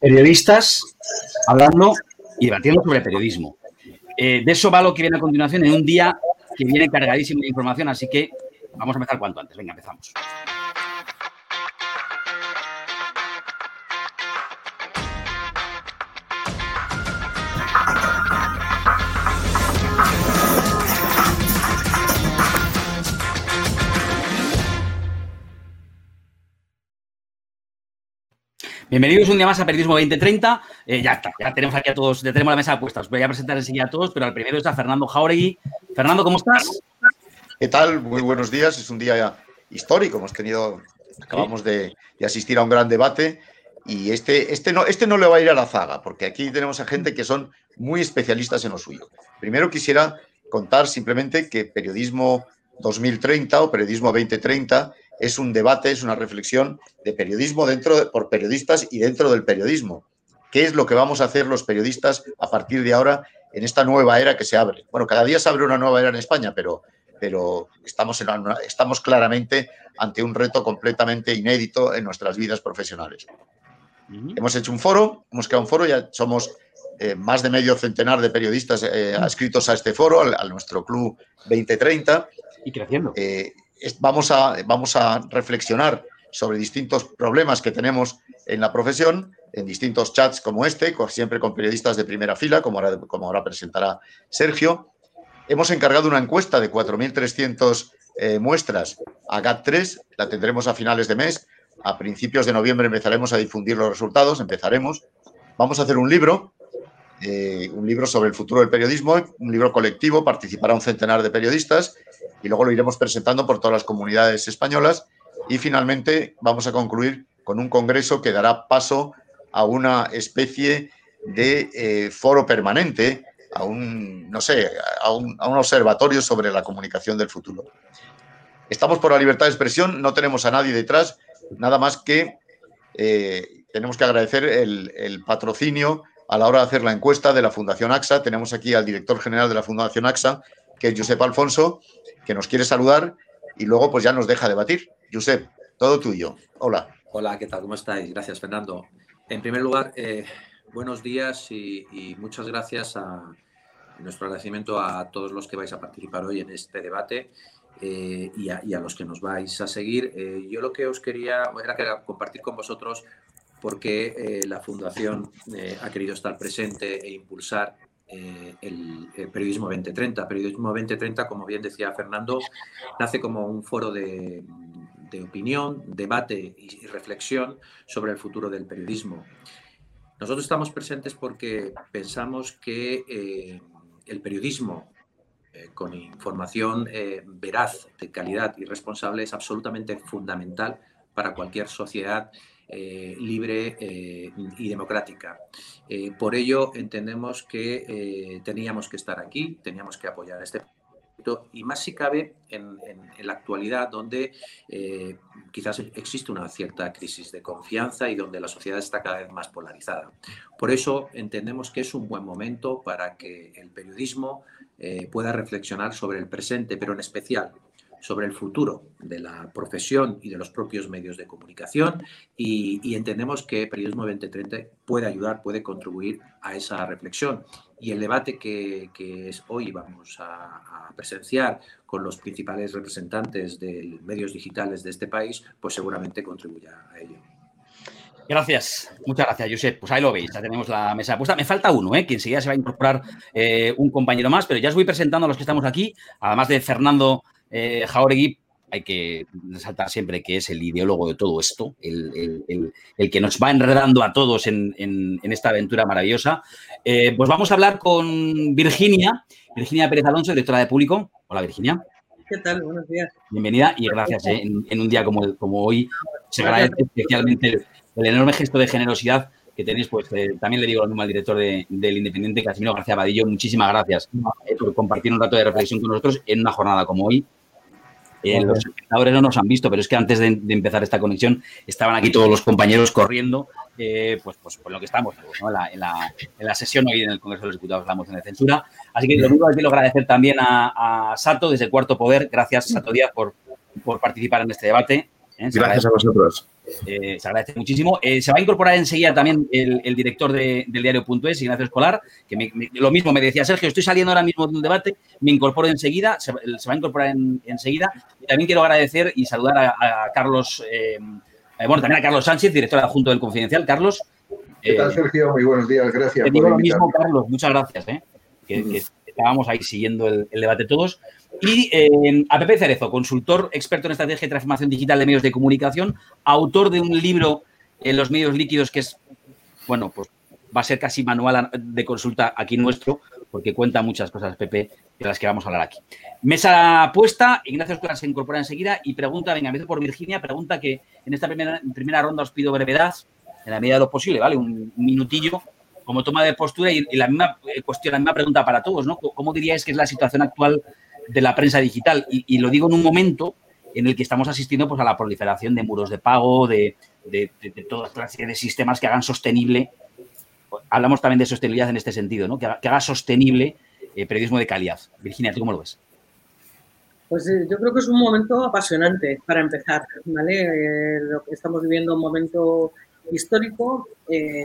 periodistas hablando y debatiendo sobre periodismo. Eh, de eso va lo que viene a continuación en un día que viene cargadísimo de información, así que vamos a empezar cuanto antes. Venga, empezamos. Bienvenidos un día más a Periodismo 2030. Eh, ya está, ya tenemos aquí a todos, ya tenemos la mesa puesta. Os voy a presentar enseguida a todos, pero al primero está Fernando Jauregui. Fernando, ¿cómo estás? ¿Qué tal? Muy buenos días. Es un día histórico. Hemos tenido, acabamos de, asistir a un gran debate y este, este, no, este no le va a ir a la zaga, porque aquí tenemos a gente que son muy especialistas en lo suyo. Primero quisiera contar simplemente que Periodismo 2030 o Periodismo 2030 es un debate, es una reflexión de periodismo dentro por periodistas y dentro del periodismo. ¿Qué es lo que vamos a hacer los periodistas a partir de ahora en esta nueva era que se abre? Bueno, cada día se abre una nueva era en España, pero, pero estamos, en estamos claramente ante un reto completamente inédito en nuestras vidas profesionales. Hemos hecho un foro, hemos creado un foro, ya somos eh, más de medio centenar de periodistas eh, adscritos a este foro, a nuestro club 2030. Y creciendo. Eh, vamos a, vamos a reflexionar sobre distintos problemas que tenemos en la profesión, en distintos chats como este, siempre con periodistas de primera fila, como ahora, como ahora presentará Sergio. Hemos encargado una encuesta de 4.300 eh, muestras a GAT3, la tendremos a finales de mes. A principios de noviembre empezaremos a difundir los resultados, empezaremos. Vamos a hacer un libro, eh, un libro sobre el futuro del periodismo, un libro colectivo, participará un centenar de periodistas y luego lo iremos presentando por todas las comunidades españolas y finalmente vamos a concluir con un congreso que dará paso a una especie de eh, foro permanente, a un, no sé, a un, observatorio sobre la comunicación del futuro. Estamos por la libertad de expresión, no tenemos a nadie detrás, nada más que eh, tenemos que agradecer el, el, patrocinio a la hora de hacer la encuesta de la Fundación AXA. Tenemos aquí al director general de la Fundación AXA, que es Josep Alfonso, que nos quiere saludar y luego pues ya nos deja debatir. Josep, todo tuyo. Hola. Hola, ¿qué tal? ¿Cómo estáis? Gracias, Fernando. En primer lugar, eh, buenos días y, muchas gracias a nuestro agradecimiento a todos los que vais a participar hoy en este debate eh, y, a, los que nos vais a seguir. Eh, yo lo que os quería era compartir con vosotros por qué la Fundación ha querido estar presente e impulsar eh, el, Periodismo 2030. Periodismo 2030, como bien decía Fernando, nace como un foro de, opinión, debate y, reflexión sobre el futuro del periodismo. Nosotros estamos presentes porque pensamos que eh, el periodismo eh, con información veraz, de calidad y responsable es absolutamente fundamental para cualquier sociedad eh, libre eh, y democrática. Eh, por ello entendemos que teníamos que estar aquí, teníamos que apoyar este proyecto y más si cabe en, la actualidad donde quizás existe una cierta crisis de confianza y donde la sociedad está cada vez más polarizada. Por eso entendemos que es un buen momento para que el periodismo pueda reflexionar sobre el presente, pero en especial sobre el futuro de la profesión y de los propios medios de comunicación y, entendemos que Periodismo 2030 puede ayudar, puede contribuir a esa reflexión. Y el debate que, es hoy vamos a, presenciar con los principales representantes de medios digitales de este país, pues seguramente contribuya a ello. Gracias, muchas gracias, Josep. Pues ahí lo veis, ya tenemos la mesa puesta. Me falta uno, ¿eh? que enseguida se va a incorporar eh, un compañero más, pero ya os voy presentando a los que estamos aquí, además de Fernando eh, Jauregui, hay que resaltar siempre que es el ideólogo de todo esto, el, que nos va enredando a todos en, esta aventura maravillosa. Eh, pues vamos a hablar con Virginia, Virginia Pérez Alonso, directora de público. Hola, Virginia. ¿Qué tal? Buenos días. Bienvenida y gracias. Eh, en, un día como, como hoy se agradece especialmente el, enorme gesto de generosidad que tenéis, pues eh, también le digo lo mismo al director del Independiente, Casimiro García Badillo, muchísimas gracias por compartir un rato de reflexión con nosotros en una jornada como hoy eh, los espectadores no nos han visto, pero es que antes de, empezar esta conexión estaban aquí todos los compañeros corriendo, eh, pues, pues por lo que estamos en, la, sesión hoy en el Congreso de los Diputados, la moción de censura. Así que lo único que quiero agradecer también a, Sato desde Cuarto Poder. Gracias, Sato Díaz, por, por participar en este debate. ¿eh? Gracias a vosotros. Eh, se agradece muchísimo. Eh, se va a incorporar enseguida también el, director del diario.es, Ignacio Escolar, que lo mismo me decía, Sergio, estoy saliendo ahora mismo de un debate, me incorporo enseguida, se, va a incorporar enseguida. también quiero agradecer y saludar a, Carlos, eh, bueno, también a Carlos Sánchez, director adjunto del Confidencial. Carlos. ¿Qué tal, Sergio? Muy buenos días, gracias. Te digo lo mismo, Carlos, muchas gracias. Que, estábamos ahí siguiendo el, debate todos. Y eh, a Pepe Cerezo, consultor experto en estrategia y transformación digital de medios de comunicación, autor de un libro en los medios líquidos que es, bueno, pues va a ser casi manual de consulta aquí nuestro, porque cuenta muchas cosas, Pepe, de las que vamos a hablar aquí. Mesa puesta, Ignacio se incorpora enseguida y pregunta, venga, empiezo por Virginia, pregunta que en esta primera, primera ronda os pido brevedad, en la medida de lo posible, ¿vale? Un, minutillo como toma de postura y, la misma eh, cuestión, la misma pregunta para todos, ¿no? ¿Cómo diríais que es la situación actual de la prensa digital. Y, lo digo en un momento en el que estamos asistiendo pues, a la proliferación de muros de pago, de, de, de, toda clase de sistemas que hagan sostenible. Hablamos también de sostenibilidad en este sentido, ¿no? que, haga, sostenible eh, periodismo de calidad. Virginia, ¿tú cómo lo ves? Pues eh, yo creo que es un momento apasionante para empezar, ¿vale? Estamos viviendo un momento histórico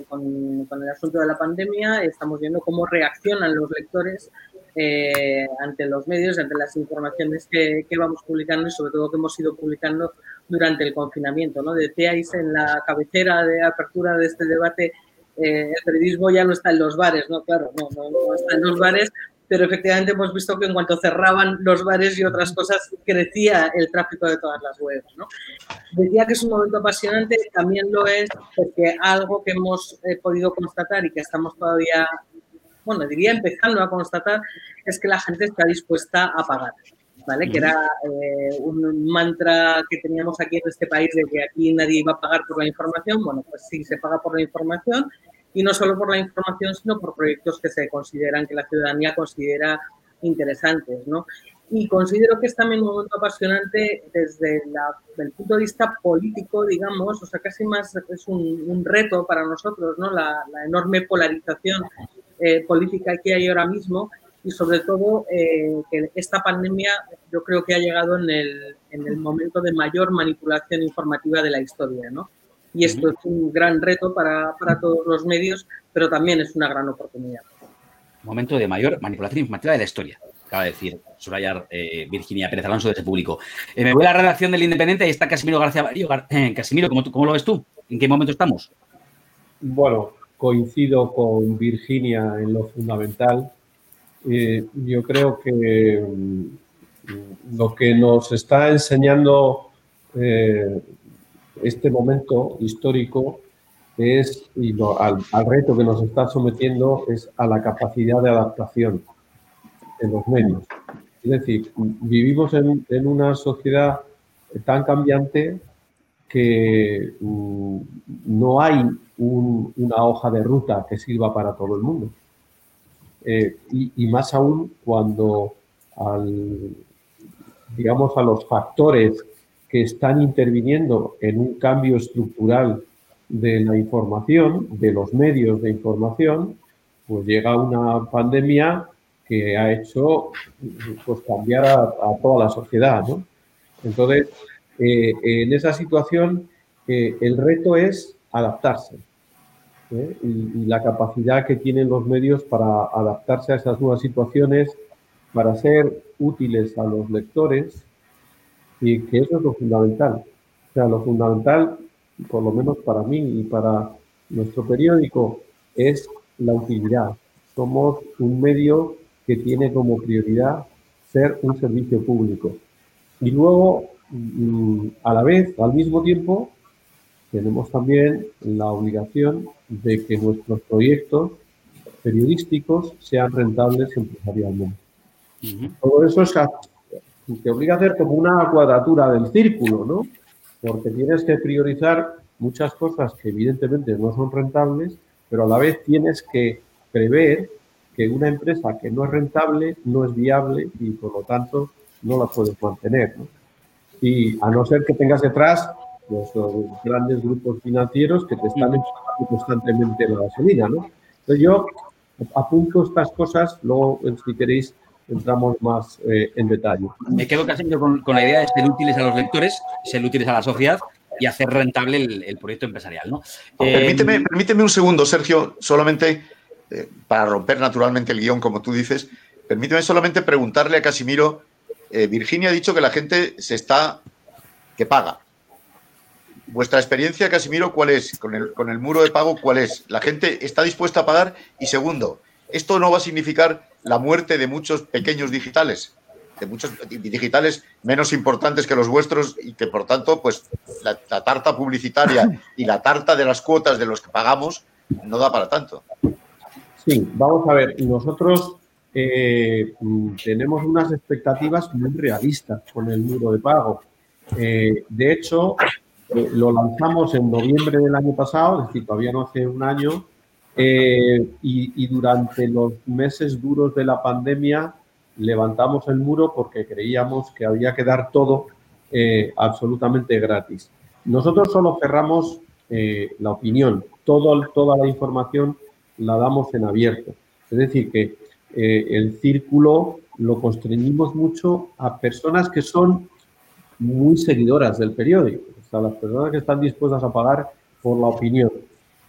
con, con, el asunto de la pandemia, estamos viendo cómo reaccionan los lectores eh, ante los medios, ante las informaciones que, vamos publicando y sobre todo que hemos ido publicando durante el confinamiento. ¿no? Decíais en la cabecera de apertura de este debate, eh, el periodismo ya no está en los bares, ¿no? Claro, no, no, está en los bares, pero efectivamente hemos visto que en cuanto cerraban los bares y otras cosas, crecía el tráfico de todas las webs. ¿no? Decía que es un momento apasionante, también lo es porque algo que hemos eh, podido constatar y que estamos todavía bueno, diría empezando a constatar, es que la gente está dispuesta a pagar. ¿Vale? Que era eh, un mantra que teníamos aquí en este país de que aquí nadie iba a pagar por la información. Bueno, pues sí, se paga por la información y no solo por la información, sino por proyectos que se consideran, que la ciudadanía considera interesantes, ¿no? Y considero que es también un momento apasionante desde el punto de vista político, digamos, o sea, casi más es un, reto para nosotros, ¿no? La, la enorme polarización eh, política que hay ahora mismo y sobre todo eh, que esta pandemia yo creo que ha llegado en el, en el, momento de mayor manipulación informativa de la historia, ¿no? Y esto es un gran reto para, para, todos los medios, pero también es una gran oportunidad. Momento de mayor manipulación informativa de la historia, acaba de decir subrayar eh, Virginia Pérez Alonso de ese público. me voy a la redacción del Independiente y está Casimiro García Barillo. Casimiro, ¿cómo, ¿cómo lo ves tú? ¿En qué momento estamos? Bueno, coincido con Virginia en lo fundamental. Eh, yo creo que mm, lo que nos está enseñando eh, este momento histórico es, y al, reto que nos está sometiendo es a la capacidad de adaptación en los medios. Es decir, vivimos en, una sociedad tan cambiante que mm, no hay una hoja de ruta que sirva para todo el mundo. Eh, y, más aún cuando al, digamos, a los factores que están interviniendo en un cambio estructural de la información, de los medios de información, pues llega una pandemia que ha hecho pues, cambiar a, toda la sociedad. Entonces, eh, en esa situación eh, el reto es adaptarse ¿eh? y, la capacidad que tienen los medios para adaptarse a esas nuevas situaciones, para ser útiles a los lectores y que eso es lo fundamental. O sea, lo fundamental, por lo menos para mí y para nuestro periódico, es la utilidad. Somos un medio que tiene como prioridad ser un servicio público. Y luego Mm, a la vez, al mismo tiempo, tenemos también la obligación de que nuestros proyectos periodísticos sean rentables empresarialmente. Todo eso es, te obliga a hacer como una cuadratura del círculo, ¿no? Porque tienes que priorizar muchas cosas que evidentemente no son rentables, pero a la vez tienes que prever que una empresa que no es rentable no es viable y por lo tanto no la puedes mantener. ¿no? y a no ser que tengas detrás los, grandes grupos financieros que te están empujando constantemente la gasolina, ¿no? Entonces yo apunto estas cosas, luego si queréis entramos más eh, en detalle. Me quedo casi con, con, la idea de ser útiles a los lectores, ser útiles a la sociedad y hacer rentable el, proyecto empresarial. ¿no? Permíteme, permíteme un segundo, Sergio, solamente eh, para romper naturalmente el guion, como tú dices, permíteme solamente preguntarle a Casimiro, eh, Virginia ha dicho que la gente se está, que paga. Vuestra experiencia, Casimiro, ¿cuál es? Con el, con el muro de pago, ¿cuál es? ¿La gente está dispuesta a pagar? Y segundo, ¿esto no va a significar la muerte de muchos pequeños digitales? de muchos digitales menos importantes que los vuestros y que por tanto, pues la, tarta publicitaria y la tarta de las cuotas de los que pagamos no da para tanto. Sí, vamos a ver, nosotros eh, tenemos unas expectativas muy realistas con el muro de pago. Eh, de hecho, eh, lo lanzamos en noviembre del año pasado, es decir, todavía no hace un año, y, y, durante los meses duros de la pandemia levantamos el muro porque creíamos que había que dar todo absolutamente gratis. Nosotros solo cerramos la opinión, todo, toda la información la damos en abierto. Es decir, que eh, el círculo lo constreñimos mucho a personas que son muy seguidoras del periódico, o sea, las personas que están dispuestas a pagar por la opinión.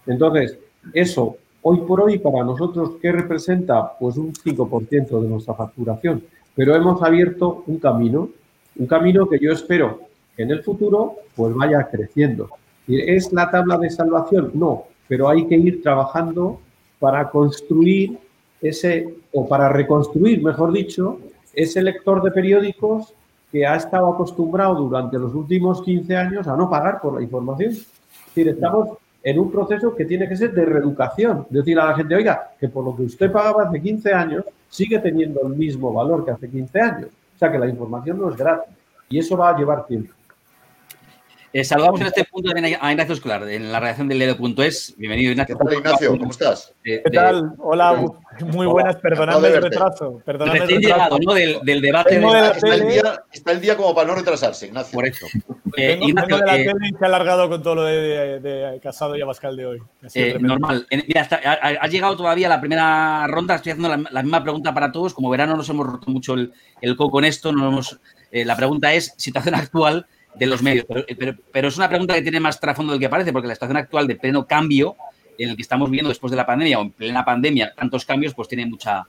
Entonces, eso, hoy por hoy, para nosotros, ¿qué representa? Pues un 5% de nuestra facturación. Pero hemos abierto un camino, un camino que yo espero que en el futuro pues vaya creciendo. ¿Es la tabla de salvación? No, pero hay que ir trabajando para construir ese, o para reconstruir, mejor dicho, ese lector de periódicos que ha estado acostumbrado durante los últimos 15 años a no pagar por la información. Es decir, estamos en un proceso que tiene que ser de reeducación. Decir a la gente, oiga, que por lo que usted pagaba hace 15 años, sigue teniendo el mismo valor que hace 15 años. O sea, que la información no es gratis. Y eso va a llevar tiempo. Eh, saludamos en este punto a Ignacio Escolar, en la redacción del Leo.es. Bienvenido, Ignacio. ¿Qué tal, Ignacio? ¿Cómo estás? ¿Qué tal? Hola, muy buenas. Perdonadme el retraso. Perdonadme Recién llegado, ¿no? Del, debate. De... Está, el día, está, el día, como para no retrasarse, Ignacio. Por eso. Eh, Ignacio, de la eh, tele y se ha alargado con todo lo de, Casado y Abascal de hoy. Eh, normal. Mira, ha, llegado todavía la primera ronda. Estoy haciendo la, misma pregunta para todos. Como verano nos hemos roto mucho el, el coco en esto. Nos hemos, eh, la pregunta es, situación actual de los medios. Pero, es una pregunta que tiene más trasfondo del que parece, porque la situación actual de pleno cambio en el que estamos viviendo después de la pandemia o en plena pandemia, tantos cambios, pues tiene mucha,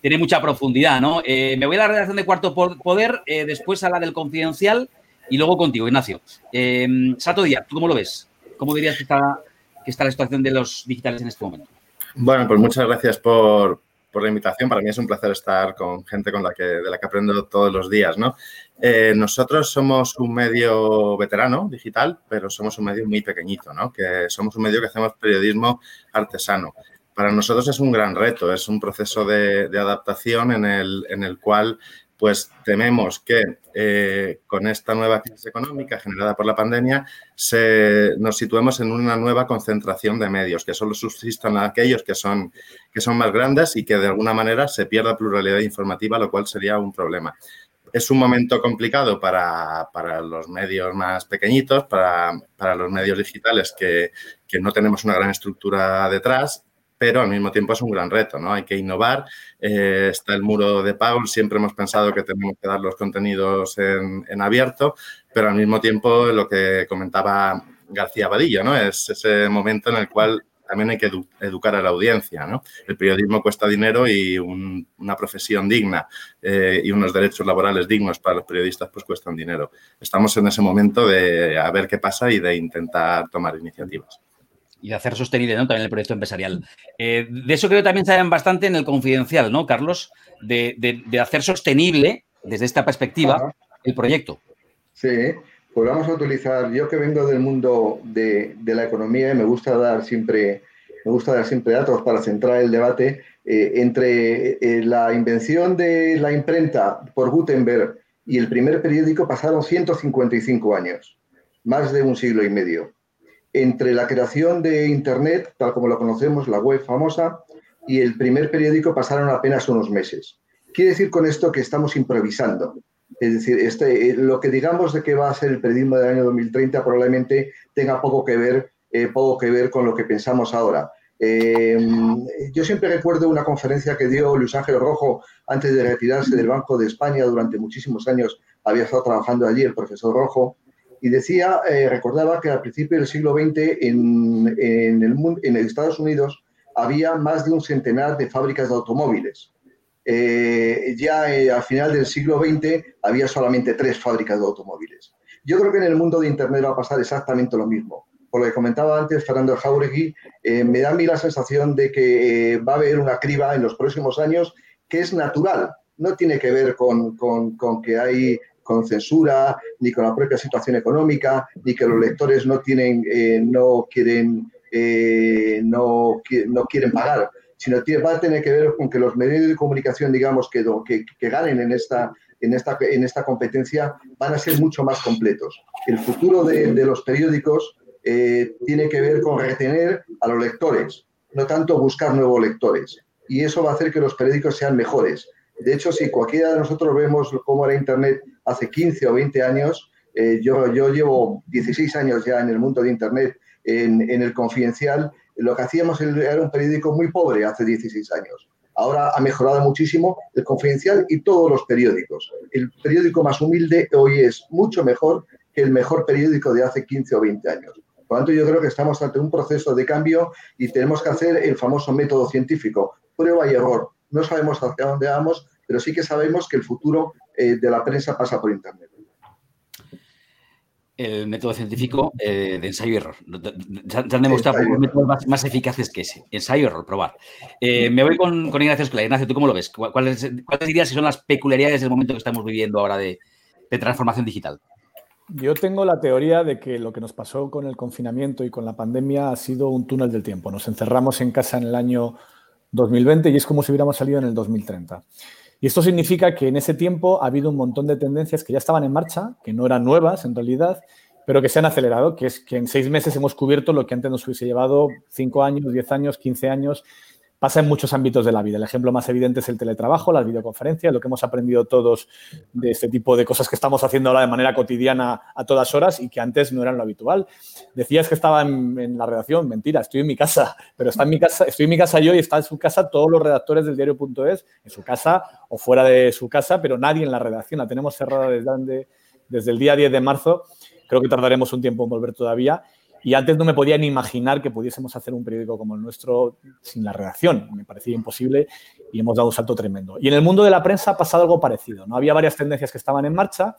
tiene mucha profundidad, ¿no? Eh, me voy a la redacción de Cuarto Poder, eh, después a la del Confidencial y luego contigo, Ignacio. Eh, Sato Díaz, ¿tú cómo lo ves? ¿Cómo dirías que está, que está la situación de los digitales en este momento? Bueno, pues muchas gracias por, por la invitación. Para mí es un placer estar con gente con la que, de la que aprendo todos los días, ¿no? Eh, nosotros somos un medio veterano digital, pero somos un medio muy pequeñito, ¿no? Que somos un medio que hacemos periodismo artesano. Para nosotros es un gran reto, es un proceso de, adaptación en el, en el cual pues tememos que eh, con esta nueva crisis económica generada por la pandemia nos situemos en una nueva concentración de medios, que solo subsistan aquellos que son, que son más grandes y que de alguna manera se pierda pluralidad informativa, lo cual sería un problema. Es un momento complicado para, los medios más pequeñitos, para, los medios digitales que, que no tenemos una gran estructura detrás pero al mismo tiempo es un gran reto, ¿no? Hay que innovar, eh, está el muro de pago, siempre hemos pensado que tenemos que dar los contenidos en, abierto, pero al mismo tiempo lo que comentaba García Vadillo, ¿no? Es ese momento en el cual también hay que educar a la audiencia, ¿no? El periodismo cuesta dinero y una profesión digna eh, y unos derechos laborales dignos para los periodistas pues cuestan dinero. Estamos en ese momento de a ver qué pasa y de intentar tomar iniciativas y de hacer sostenible ¿no? también el proyecto empresarial. Eh, de eso creo que también saben bastante en el confidencial, ¿no, Carlos? De, hacer sostenible, desde esta perspectiva, el proyecto. Sí, pues vamos a utilizar, yo que vengo del mundo de, la economía y me gusta dar siempre, me gusta dar siempre datos para centrar el debate, eh, entre eh, la invención de la imprenta por Gutenberg y el primer periódico pasaron 155 años, más de un siglo y medio entre la creación de Internet, tal como lo conocemos, la web famosa, y el primer periódico pasaron apenas unos meses. Quiere decir con esto que estamos improvisando. Es decir, este, eh, lo que digamos de que va a ser el periodismo del año 2030 probablemente tenga poco que ver, eh, poco que ver con lo que pensamos ahora. Eh, yo siempre recuerdo una conferencia que dio Luis Ángel Rojo antes de retirarse del Banco de España durante muchísimos años. Había estado trabajando allí el profesor Rojo y decía, eh, recordaba que al principio del siglo XX en, en, el, en Estados Unidos había más de un centenar de fábricas de automóviles. Eh, ya eh, al final del siglo XX había solamente tres fábricas de automóviles. Yo creo que en el mundo de Internet va a pasar exactamente lo mismo. Por lo que comentaba antes Fernando Jauregui, me da a mí la sensación de que va a haber una criba en los próximos años que es natural, no tiene que ver con, con, con que hay con censura, ni con la propia situación económica, ni que los lectores no tienen, eh, no quieren, eh, no, no, quieren pagar, sino tiene, va a tener que ver con que los medios de comunicación, digamos, que, que, ganen en esta, en esta, en esta competencia van a ser mucho más completos. El futuro de, de los periódicos eh, tiene que ver con retener a los lectores, no tanto buscar nuevos lectores. Y eso va a hacer que los periódicos sean mejores. De hecho, si cualquiera de nosotros vemos cómo era Internet hace 15 o 20 años, eh, yo, yo llevo 16 años ya en el mundo de Internet, en, en el confidencial, lo que hacíamos era un periódico muy pobre hace 16 años. Ahora ha mejorado muchísimo el confidencial y todos los periódicos. El periódico más humilde hoy es mucho mejor que el mejor periódico de hace 15 o 20 años. Por lo tanto, yo creo que estamos ante un proceso de cambio y tenemos que hacer el famoso método científico, prueba y error. No sabemos hacia dónde vamos, pero sí que sabemos que el futuro eh, de la prensa pasa por Internet. El método científico eh, de ensayo y error. Se han demostrado métodos más, más, eficaces que ese. Ensayo y error, probar. Eh, me voy con, con Ignacio Escola. Ignacio, ¿tú cómo lo ves? ¿Cuáles, ¿Cuáles, dirías que son las peculiaridades del momento que estamos viviendo ahora de, de transformación digital? Yo tengo la teoría de que lo que nos pasó con el confinamiento y con la pandemia ha sido un túnel del tiempo. Nos encerramos en casa en el año 2020 y es como si hubiéramos salido en el 2030. Y esto significa que en ese tiempo ha habido un montón de tendencias que ya estaban en marcha, que no eran nuevas en realidad, pero que se han acelerado, que es que en seis meses hemos cubierto lo que antes nos hubiese llevado cinco años, diez años, quince años pasa en muchos ámbitos de la vida. El ejemplo más evidente es el teletrabajo, las videoconferencias, lo que hemos aprendido todos de este tipo de cosas que estamos haciendo ahora de manera cotidiana a todas horas y que antes no eran lo habitual. Decías que estaba en, en la redacción, mentira, estoy en mi casa, pero está en mi casa, estoy en mi casa yo y está en su casa todos los redactores del diario.es, en su casa o fuera de su casa, pero nadie en la redacción. La tenemos cerrada desde, desde el día 10 de marzo. Creo que tardaremos un tiempo en volver todavía y antes no me podía ni imaginar que pudiésemos hacer un periódico como el nuestro sin la redacción. Me parecía imposible y hemos dado un salto tremendo. Y en el mundo de la prensa ha pasado algo parecido. ¿no? Había varias tendencias que estaban en marcha.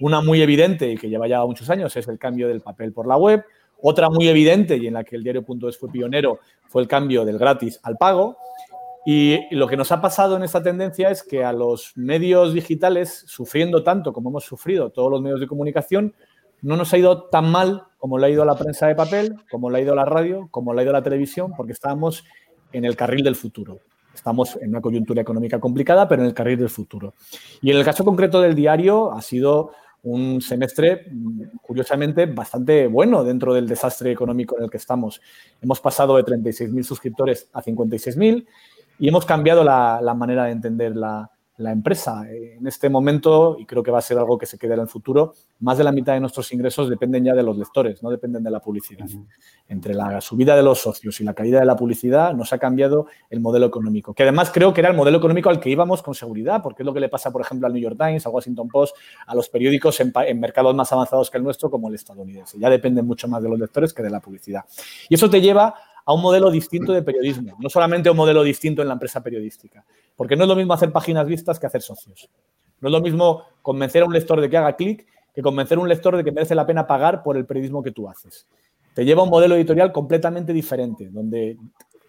Una muy evidente y que lleva ya muchos años es el cambio del papel por la web. Otra muy evidente y en la que el diario.es fue pionero fue el cambio del gratis al pago. Y lo que nos ha pasado en esta tendencia es que a los medios digitales, sufriendo tanto como hemos sufrido todos los medios de comunicación, no nos ha ido tan mal como le ha ido a la prensa de papel, como le ha ido a la radio, como le ha ido a la televisión, porque estábamos en el carril del futuro. Estamos en una coyuntura económica complicada, pero en el carril del futuro. Y en el caso concreto del diario ha sido un semestre, curiosamente, bastante bueno dentro del desastre económico en el que estamos. Hemos pasado de 36.000 suscriptores a 56.000 y hemos cambiado la, la manera de entender la, la empresa. En este momento, y creo que va a ser algo que se quede en el futuro, más de la mitad de nuestros ingresos dependen ya de los lectores, no dependen de la publicidad. Entre la subida de los socios y la caída de la publicidad nos ha cambiado el modelo económico, que además creo que era el modelo económico al que íbamos con seguridad, porque es lo que le pasa, por ejemplo, al New York Times, al Washington Post, a los periódicos en, en mercados más avanzados que el nuestro, como el estadounidense. Ya dependen mucho más de los lectores que de la publicidad. Y eso te lleva a un modelo distinto de periodismo, no solamente a un modelo distinto en la empresa periodística, porque no es lo mismo hacer páginas vistas que hacer socios. No es lo mismo convencer a un lector de que haga clic que convencer a un lector de que merece la pena pagar por el periodismo que tú haces. Te lleva a un modelo editorial completamente diferente, donde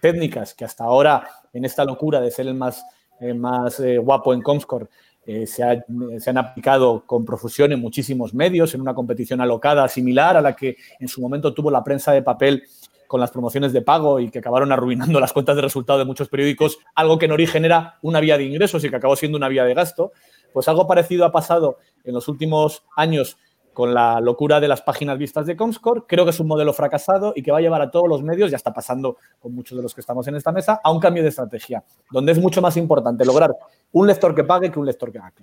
técnicas que hasta ahora, en esta locura de ser el más, eh, más eh, guapo en Comscore, eh, se, ha, se, han aplicado con profusión en muchísimos medios, en una competición alocada similar a la que en su momento tuvo la prensa de papel con las promociones de pago y que acabaron arruinando las cuentas de resultado de muchos periódicos, algo que en origen era una vía de ingresos y que acabó siendo una vía de gasto, pues algo parecido ha pasado en los últimos años con la locura de las páginas vistas de Comscore. Creo que es un modelo fracasado y que va a llevar a todos los medios, ya está pasando con muchos de los que estamos en esta mesa, a un cambio de estrategia, donde es mucho más importante lograr un lector que pague que un lector que haga.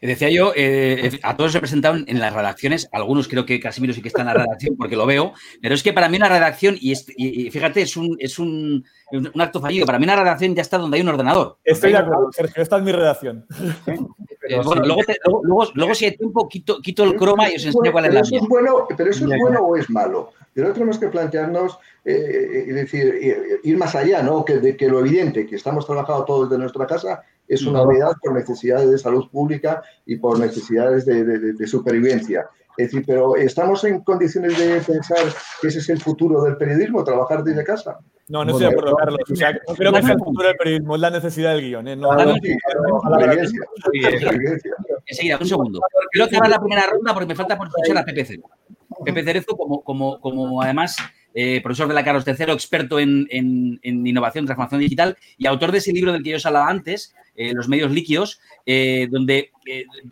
Decía yo, eh, a todos se presentaron en las redacciones, algunos creo que Casimiro sí que está en la redacción porque lo veo, pero es que para mí una redacción, y, fíjate, es, un, es un, acto fallido, para mí una redacción ya está donde hay un ordenador. Estoy de acuerdo, Sergio, esta es mi redacción. Eh, bueno, luego, luego, si hay tiempo, quito, quito el croma y os enseño cuál es la es bueno, Pero eso es bueno o es malo. Pero tenemos que plantearnos, eh, es decir, ir más allá, ¿no? Que, de que lo evidente, que estamos trabajando todos desde nuestra casa, es una realidad por necesidades de salud pública y por necesidades de, supervivencia. Es decir, pero ¿estamos en condiciones de pensar que ese es el futuro del periodismo, trabajar desde casa? No, no estoy de acuerdo, Carlos. no creo que sea el futuro del periodismo, es la necesidad del guion. ¿eh? No, no, Enseguida, un segundo. Quiero cerrar la primera ronda porque me falta por escuchar a Pepe Cerezo. Pepe Cerezo, como, como, como además eh, profesor de la Carlos III, experto en, en, en, innovación, transformación digital y autor de ese libro del que yo os hablaba antes, eh, Los medios líquidos, eh, donde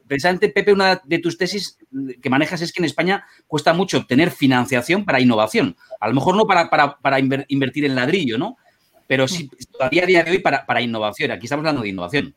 precisamente, Pepe, una de tus tesis que manejas es que en España cuesta mucho obtener financiación para innovación. A lo mejor no para, para, para invertir en ladrillo, ¿no? Pero sí, todavía a día de hoy para, para innovación. Aquí estamos hablando de innovación.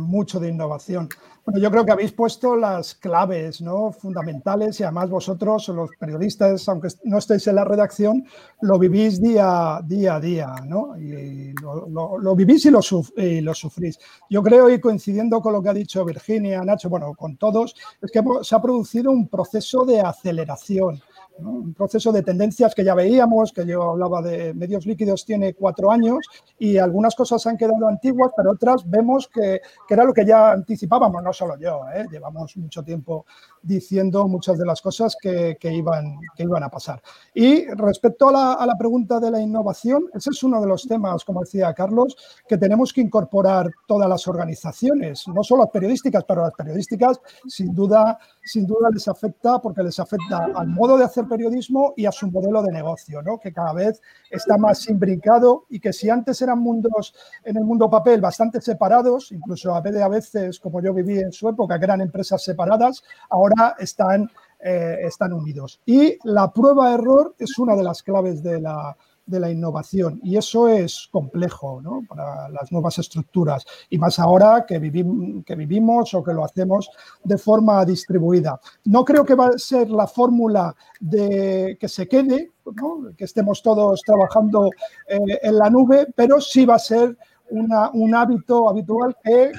mucho de innovación. Bueno, yo creo que habéis puesto las claves ¿no? fundamentales y además vosotros, los periodistas, aunque no estéis en la redacción, lo vivís día, día a día, ¿no? Y lo, vivís y lo, y lo, sufrís. Yo creo, y coincidiendo con lo que ha dicho Virginia, Nacho, bueno, con todos, es que se ha producido un proceso de aceleración un proceso de tendencias que ya veíamos, que yo hablaba de medios líquidos, tiene cuatro años y algunas cosas han quedado antiguas, pero otras vemos que, era lo que ya anticipábamos, no solo yo, ¿eh? llevamos mucho tiempo diciendo muchas de las cosas que, iban, que iban a pasar. Y respecto a la, a la pregunta de la innovación, ese es uno de los temas, como decía Carlos, que tenemos que incorporar todas las organizaciones, no solo las periodísticas, pero las periodísticas sin duda, sin duda les afecta porque les afecta al modo de hacer periodismo y a su modelo de negocio, ¿no? que cada vez está más imbricado y que si antes eran mundos en el mundo papel bastante separados, incluso a veces, como yo viví en su época, que eran empresas separadas, ahora están, eh, están unidos. Y la prueba error es una de las claves de la, de la innovación. Y eso es complejo para las nuevas estructuras. Y más ahora que, que vivimos o que lo hacemos de forma distribuida. No creo que va a ser la fórmula de que se quede, que estemos todos trabajando eh, en la nube, pero sí va a ser un hábito habitual que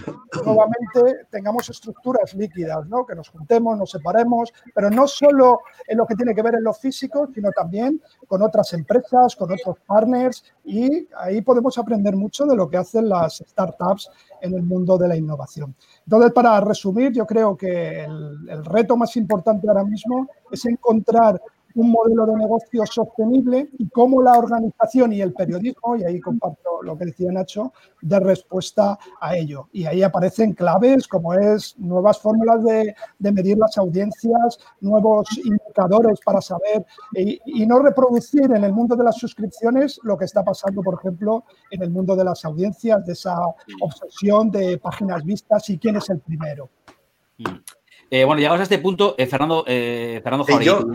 nuevamente tengamos estructuras líquidas, ¿no? que nos juntemos, nos separemos, pero no solo en lo que tiene que ver en lo físico, sino también con otras empresas, con otros partners y ahí podemos aprender mucho de lo que hacen las startups en el mundo de la innovación. Entonces, para resumir, yo creo que el, el reto más importante ahora mismo es encontrar un modelo de negocio sostenible y cómo la organización y el periodismo, y ahí comparto lo que decía Nacho, de respuesta a ello. Y ahí aparecen claves como es nuevas fórmulas de, medir las audiencias, nuevos indicadores para saber y, y, no reproducir en el mundo de las suscripciones lo que está pasando, por ejemplo, en el mundo de las audiencias, de esa obsesión de páginas vistas y quién es el primero. Mm. Eh, bueno, llegados a este punto, eh, Fernando, eh, Fernando quedamos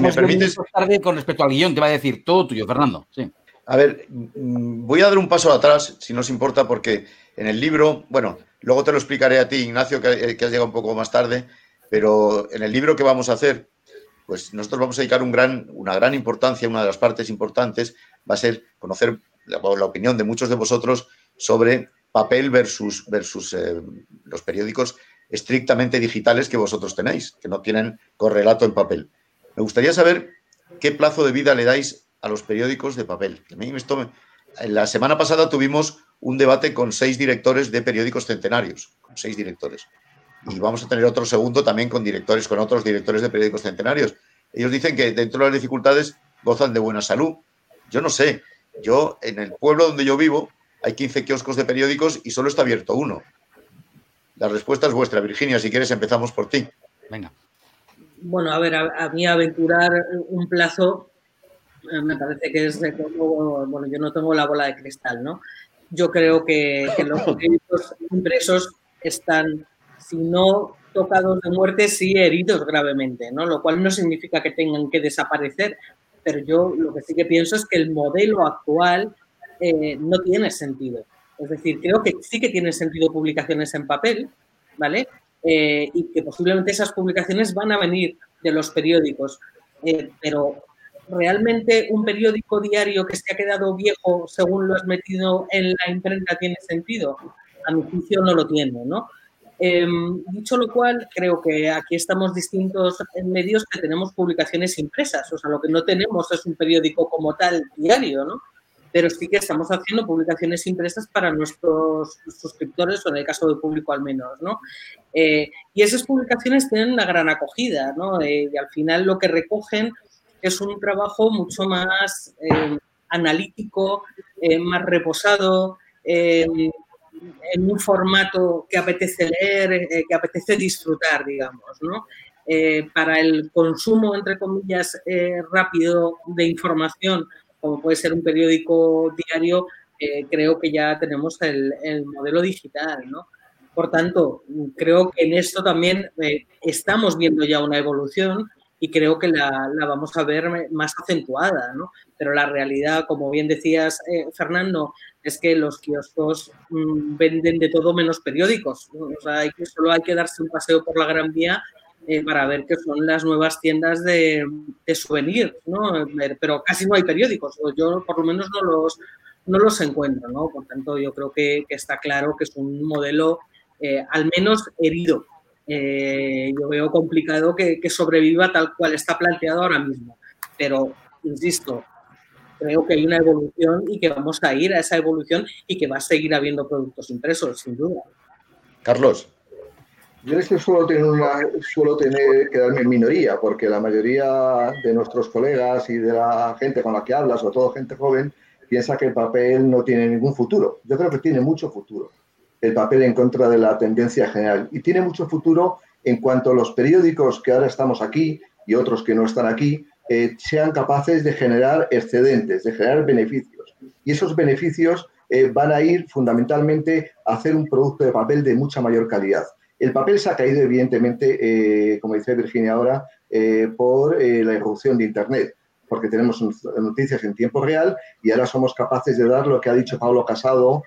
me permites... tarde con respecto al guion, que va a decir todo tuyo, Fernando. Sí. A ver, mm, voy a dar un paso atrás, si no os importa, porque en el libro, bueno, luego te lo explicaré a ti, Ignacio, que, has llegado un poco más tarde, pero en el libro que vamos a hacer, pues nosotros vamos a dedicar un gran, una gran importancia, una de las partes importantes va a ser conocer la, opinión de muchos de vosotros sobre papel versus, versus los periódicos estrictamente digitales que vosotros tenéis, que no tienen correlato en papel. Me gustaría saber qué plazo de vida le dais a los periódicos de papel. la semana pasada tuvimos un debate con seis directores de periódicos centenarios, con seis directores. Y vamos a tener otro segundo también con directores, con otros directores de periódicos centenarios. Ellos dicen que dentro de las dificultades gozan de buena salud. Yo no sé. Yo, en el pueblo donde yo vivo, hay 15 kioscos de periódicos y solo está abierto uno. La respuesta es vuestra, Virginia. Si quieres, empezamos por ti. Venga. Bueno, a ver, a, mí aventurar un plazo eh, me parece que es de como, bueno, yo no tengo la bola de cristal, ¿no? Yo creo que, los periódicos impresos están, si no tocados de muerte, sí heridos gravemente, ¿no? Lo cual no significa que tengan que desaparecer, pero yo lo que sí que pienso es que el modelo actual eh, no tiene sentido. Es decir, creo que sí que tiene sentido publicaciones en papel, ¿vale? Eh, y que posiblemente esas publicaciones van a venir de los periódicos. Eh, pero ¿realmente un periódico diario que se ha quedado viejo según lo has metido en la imprenta tiene sentido? A mi juicio no lo tiene, ¿no? Em, dicho lo cual, creo que aquí estamos distintos en medios que tenemos publicaciones impresas, o sea, lo que no tenemos es un periódico como tal diario, ¿no? Pero sí que estamos haciendo publicaciones impresas para nuestros suscriptores, o en el caso del público al menos, ¿no? Eh, y esas publicaciones tienen una gran acogida, ¿no? Eh, y al final lo que recogen es un trabajo mucho más eh, analítico, más reposado, en un formato que apetece leer, eh, que apetece disfrutar, digamos, ¿no? Eh, para el consumo, entre comillas, eh, rápido de información, como puede ser un periódico diario, creo que ya tenemos el, el, modelo digital, ¿no? Por tanto, creo que en esto también estamos viendo ya una evolución y creo que la, la, vamos a ver más acentuada, ¿no? Pero la realidad, como bien decías, Fernando, es que los kioscos mm, venden de todo menos periódicos. O sea, hay que, solo hay que darse un paseo por la Gran Vía eh, para ver que son las nuevas tiendas de, de souvenirs, ¿no? Pero casi no hay periódicos, yo por lo menos no los, no los encuentro, ¿no? Por tanto, yo creo que, está claro que es un modelo eh, al menos herido. Eh, yo veo complicado que sobreviva tal cual está planteado ahora mismo. Pero, insisto, creo que hay una evolución y que vamos a ir a esa evolución y que va a seguir habiendo productos impresos, sin duda. Carlos. Yo es que suelo tener, una, suelo tener quedarme en minoría, porque la mayoría de nuestros colegas y de la gente con la que hablas, sobre todo gente joven, piensa que el papel no tiene ningún futuro. Yo creo que tiene mucho futuro, el papel en contra de la tendencia general. Y tiene mucho futuro en cuanto los periódicos que ahora estamos aquí y otros que no están aquí, eh, sean capaces de generar excedentes, de generar beneficios. Y esos beneficios eh, van a ir fundamentalmente a hacer un producto de papel de mucha mayor calidad. El papel se ha caído, evidentemente, eh, como dice Virginia ahora, por la irrupción de Internet, porque tenemos noticias en tiempo real y ahora somos capaces de dar lo que ha dicho Pablo Casado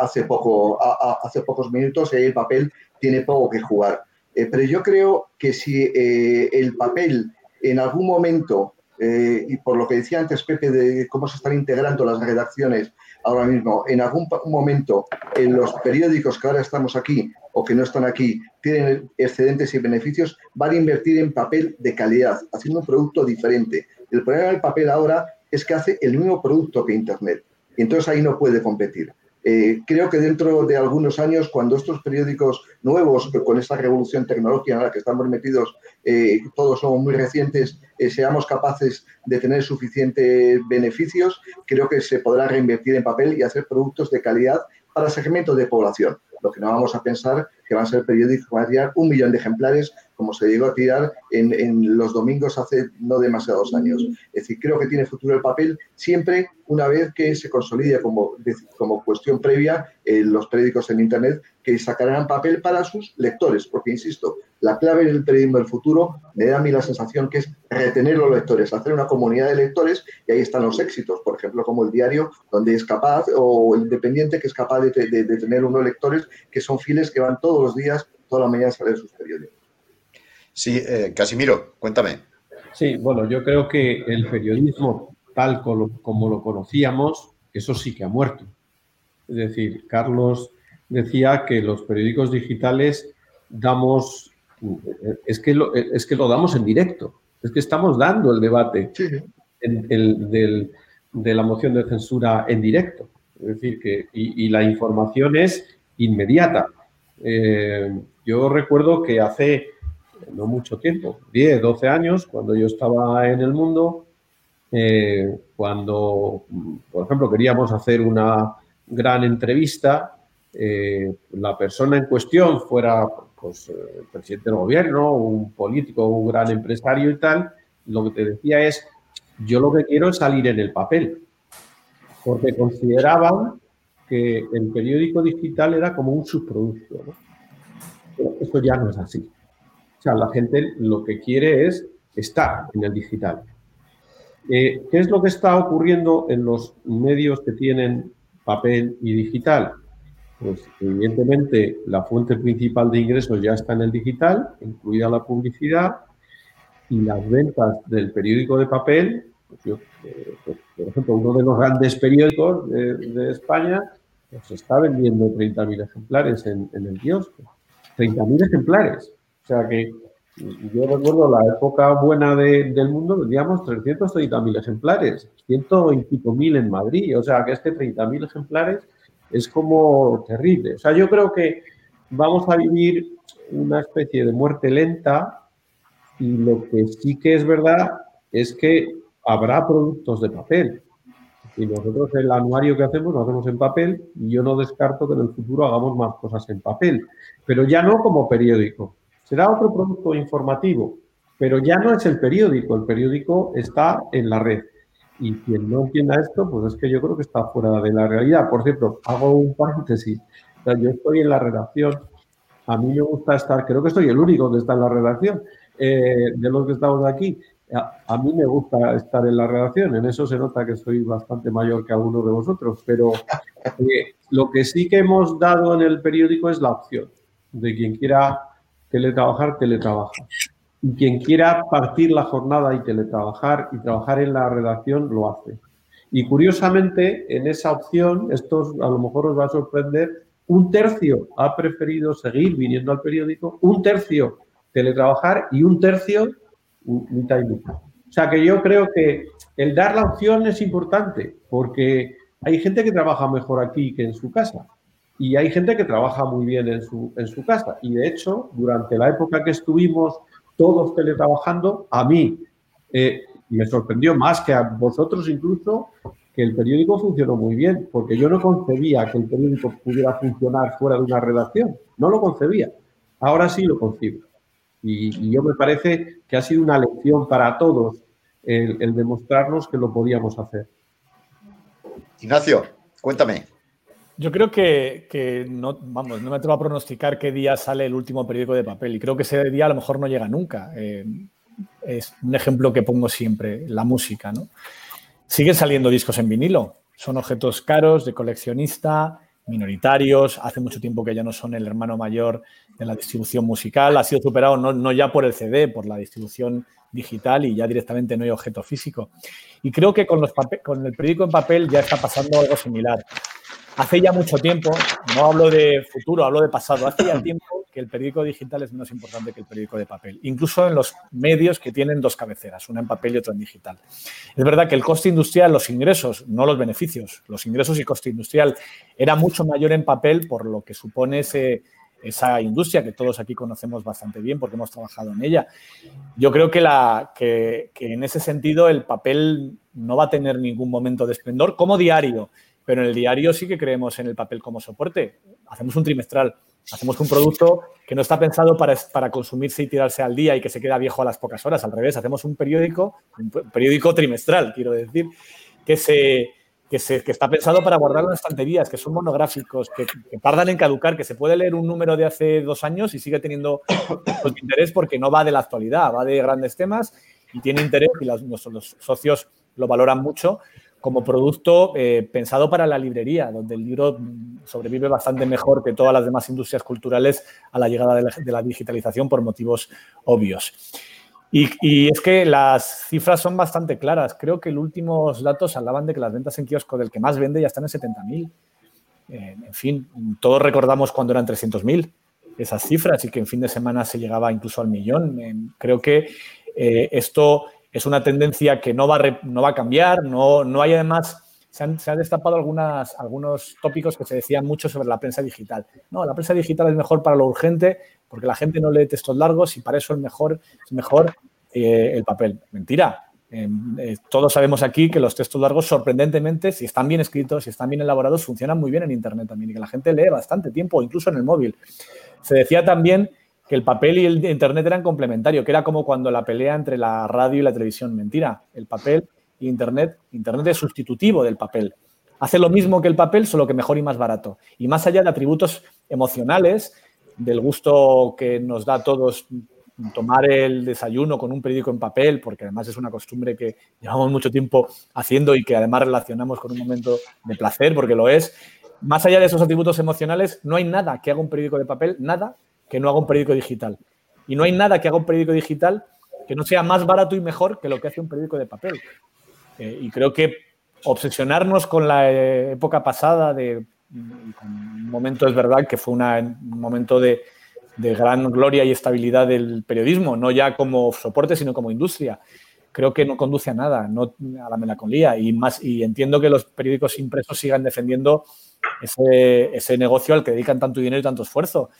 hace, poco, hace pocos minutos, el papel tiene poco que jugar. pero yo creo que si el papel en algún momento, eh, y por lo que decía antes Pepe de cómo se están integrando las redacciones ahora mismo, en algún momento en los periódicos que ahora estamos aquí o que no están aquí tienen excedentes y beneficios, van a invertir en papel de calidad, haciendo un producto diferente. El problema del papel ahora es que hace el mismo producto que Internet y entonces ahí no puede competir. Eh, creo que dentro de algunos años, cuando estos periódicos nuevos, con esta revolución tecnológica en la que estamos metidos, eh, todos somos muy recientes, eh, seamos capaces de tener suficientes beneficios, creo que se podrá reinvertir en papel y hacer productos de calidad para segmentos de población. Lo que no vamos a pensar que van a ser periódicos que van a tirar un millón de ejemplares, como se llegó a tirar en, los domingos hace no demasiados años. Es decir, creo que tiene futuro el papel siempre una vez que se consolide como, como cuestión previa en los periódicos en Internet que sacarán papel para sus lectores, porque, insisto, la clave del periodismo del futuro me da a mí la sensación que es retener los lectores, hacer una comunidad de lectores y ahí están los éxitos, por ejemplo, como el diario, donde es capaz, o el independiente que es capaz de, tener unos lectores que son fieles, que van todos los días, todas las mañanas a leer sus periódicos. Sí, eh, Casimiro, cuéntame. Sí, bueno, yo creo que el periodismo tal como lo conocíamos, eso sí que ha muerto. Es decir, Carlos decía que los periódicos digitales damos, es que lo, es que lo damos en directo, es que estamos dando el debate de la moción de censura en directo. Es decir, que y, la información es inmediata. Eh, yo recuerdo que hace no mucho tiempo, 10, 12 años, cuando yo estaba en el mundo, eh, cuando, por ejemplo, queríamos hacer una gran entrevista, eh, la persona en cuestión fuera pues, el presidente del gobierno, un político, un gran empresario y tal, lo que te decía es, yo lo que quiero es salir en el papel, porque consideraban que el periódico digital era como un subproducto. Pero esto ya no es así. O sea, la gente lo que quiere es estar en el digital. Eh, ¿Qué es lo que está ocurriendo en los medios que tienen papel y digital? pues evidentemente la fuente principal de ingresos ya está en el digital, incluida la publicidad, y las ventas del periódico de papel, eh, pues, por ejemplo, uno de los grandes periódicos de, España, pues está vendiendo 30.000 ejemplares en, el kiosco. 30.000 ejemplares. O sea que yo recuerdo la época buena del mundo, vendíamos 330.000 ejemplares, ciento y pico mil en Madrid. O sea que este 30.000 ejemplares es como terrible. O sea, yo creo que vamos a vivir una especie de muerte lenta y lo que sí que es verdad es que habrá productos de papel. Y nosotros el anuario que hacemos lo hacemos en papel y yo no descarto que en el futuro hagamos más cosas en papel, pero ya no como periódico. Será otro producto informativo, pero ya no es el periódico, el periódico está en la red. Y quien no entienda esto, pues es que yo creo que está fuera de la realidad. Por cierto, hago un paréntesis. yo estoy en la redacción. A mí me gusta estar, creo que soy el único que está en la redacción eh, de los que estamos aquí. A, mí me gusta estar en la redacción, en eso se nota que soy bastante mayor que algunos de vosotros, pero eh, lo que sí que hemos dado en el periódico es la opción de quien quiera teletrabajar, teletrabaja. Y quien quiera partir la jornada y teletrabajar y trabajar en la redacción, lo hace. Y curiosamente, en esa opción, esto a lo mejor os va a sorprender, un tercio ha preferido seguir viniendo al periódico, un tercio teletrabajar y un tercio mitad y mitad. O sea que yo creo que el dar la opción es importante porque hay gente que trabaja mejor aquí que en su casa y hay gente que trabaja muy bien en su, en su casa. Y de hecho, durante la época que estuvimos todos teletrabajando, a mí eh, me sorprendió más que a vosotros incluso que el periódico funcionó muy bien, porque yo no concebía que el periódico pudiera funcionar fuera de una redacción, no lo concebía. Ahora sí lo concibo. Y, yo me parece que ha sido una lección para todos el, demostrarnos que lo podíamos hacer. Ignacio, cuéntame. Yo creo que, no, vamos, no me atrevo a pronosticar qué día sale el último periódico de papel y creo que ese día a lo mejor no llega nunca. Eh, es un ejemplo que pongo siempre, la música, ¿no? Siguen saliendo discos en vinilo, son objetos caros, de coleccionista, minoritarios, hace mucho tiempo que ya no son el hermano mayor de la distribución musical, ha sido superado no, ya por el CD, por la distribución digital y ya directamente no hay objeto físico. Y creo que con, los con el periódico en papel ya está pasando algo similar. Hace ya mucho tiempo, no hablo de futuro, hablo de pasado, hace ya tiempo que el periódico digital es menos importante que el periódico de papel, incluso en los medios que tienen dos cabeceras, una en papel y otra en digital. Es verdad que el coste industrial, los ingresos, no los beneficios, los ingresos y coste industrial era mucho mayor en papel por lo que supone esa industria que todos aquí conocemos bastante bien porque hemos trabajado en ella. Yo creo que, en ese sentido el papel no va a tener ningún momento de esplendor como diario, pero en el diario sí que creemos en el papel como soporte. Hacemos un trimestral, hacemos un producto que no está pensado para, consumirse y tirarse al día y que se queda viejo a las pocas horas. Al revés, hacemos un periódico, un periódico trimestral, quiero decir, que se, que, se, que, está pensado para guardarlo en estanterías, que son monográficos, que, tardan en caducar, que se puede leer un número de hace dos años y sigue teniendo pues, interés porque no va de la actualidad, va de grandes temas y tiene interés y los, los socios lo valoran mucho como producto eh, pensado para la librería, donde el libro sobrevive bastante mejor que todas las demás industrias culturales a la llegada de la, digitalización por motivos obvios. Y, es que las cifras son bastante claras. Creo que los últimos datos hablaban de que las ventas en kiosco del que más vende ya están en 70.000. Eh, en fin, todos recordamos cuando eran 300.000 esas cifras y que en fin de semana se llegaba incluso al millón. Eh, creo que esto es una tendencia que no va a, no va a cambiar, no, no hay además... Se han, destapado algunas, algunos tópicos que se decían mucho sobre la prensa digital. No, la prensa digital es mejor para lo urgente porque la gente no lee textos largos y para eso es mejor, es mejor eh, el papel. Mentira. Em, eh, todos sabemos aquí que los textos largos, sorprendentemente, si están bien escritos, si están bien elaborados, funcionan muy bien en Internet también y que la gente lee bastante tiempo, incluso en el móvil. Se decía también que el papel y el Internet eran complementarios, que era como cuando la pelea entre la radio y la televisión. Mentira, el papel y Internet, Internet es sustitutivo del papel. Hace lo mismo que el papel, solo que mejor y más barato. Y más allá de atributos emocionales, del gusto que nos da a todos tomar el desayuno con un periódico en papel, porque además es una costumbre que llevamos mucho tiempo haciendo y que además relacionamos con un momento de placer, porque lo es, más allá de esos atributos emocionales, no hay nada que haga un periódico de papel, nada que no haga un periódico digital. Y no hay nada que haga un periódico digital que no sea más barato y mejor que lo que hace un periódico de papel. Eh, y creo que obsesionarnos con la eh, época pasada de un momento es verdad que fue un momento de, gran gloria y estabilidad del periodismo, no ya como soporte, sino como industria. Creo que no conduce a nada, no a la melancolía. Y, más, y entiendo que los periódicos impresos sigan defendiendo ese negocio al que dedican tanto dinero y tanto esfuerzo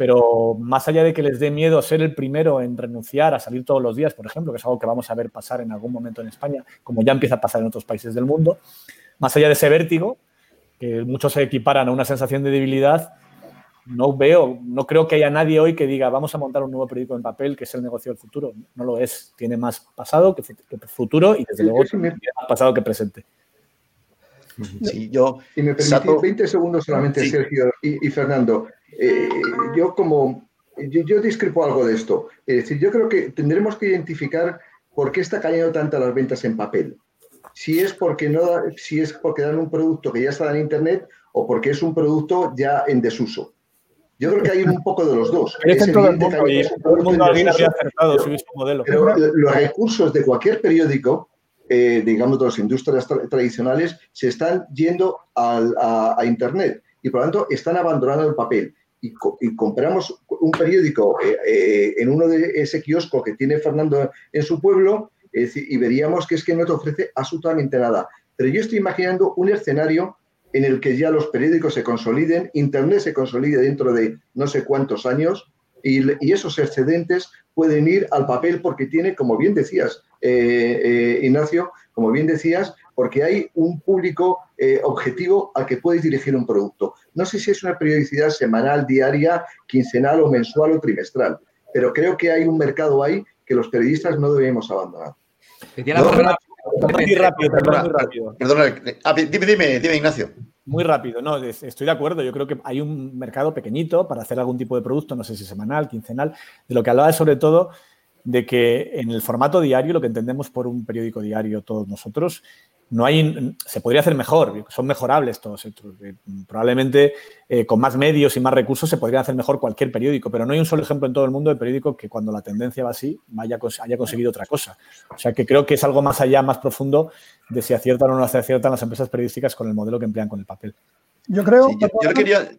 pero más allá de que les dé miedo ser el primero en renunciar a salir todos los días, por ejemplo, que es algo que vamos a ver pasar en algún momento en España, como ya empieza a pasar en otros países del mundo, más allá de ese vértigo, que muchos se equiparan a una sensación de debilidad, no veo, no creo que haya nadie hoy que diga vamos a montar un nuevo periódico en papel que es el negocio del futuro. No lo es. Tiene más pasado que, futuro y desde luego tiene más pasado que presente. Sí, yo. Y me permitís 20 segundos solamente, Sergio y Fernando. Eh, yo como, yo, discrepo algo de esto. Es decir, yo creo que tendremos que identificar por qué está cayendo tanto las ventas en papel. Si es porque no, si es porque dan un producto que ya está en internet o porque es un producto ya en desuso. Yo creo que hay un poco de los dos. Pero los recursos de cualquier periódico, eh, digamos de las industrias tradicionales, se están yendo a, a, Internet y por lo tanto están abandonando el papel y, compramos un periódico eh, eh, en uno de ese kiosco que tiene Fernando en su pueblo y veríamos que es que no te ofrece absolutamente nada. Pero yo estoy imaginando un escenario en el que ya los periódicos se consoliden, Internet se consolide dentro de no sé cuántos años y, esos excedentes pueden ir al papel porque tiene, como bien decías, eh, Ignacio, como bien decías, porque hay un público objetivo al que puedes dirigir un producto. No sé si es una periodicidad semanal, diaria, quincenal o mensual o trimestral, pero creo que hay un mercado ahí que los periodistas no debemos abandonar. muy rápido, muy rápido. dime, dime, dime, Ignacio. Muy rápido, no, estoy de acuerdo. Yo creo que hay un mercado pequeñito para hacer algún tipo de producto, no sé si semanal, quincenal, de lo que hablaba sobre todo de que en el formato diario, lo que entendemos por un periódico diario todos nosotros, no hay, se podría hacer mejor, son mejorables todos estos. Eh, probablemente eh, con más medios y más recursos se podría hacer mejor cualquier periódico, pero no hay un solo ejemplo en todo el mundo de periódico que cuando la tendencia va así vaya, haya conseguido otra cosa. O sea que creo que es algo más allá, más profundo de si aciertan o no se aciertan las empresas periodísticas con el modelo que emplean con el papel. Yo creo. yo, quería.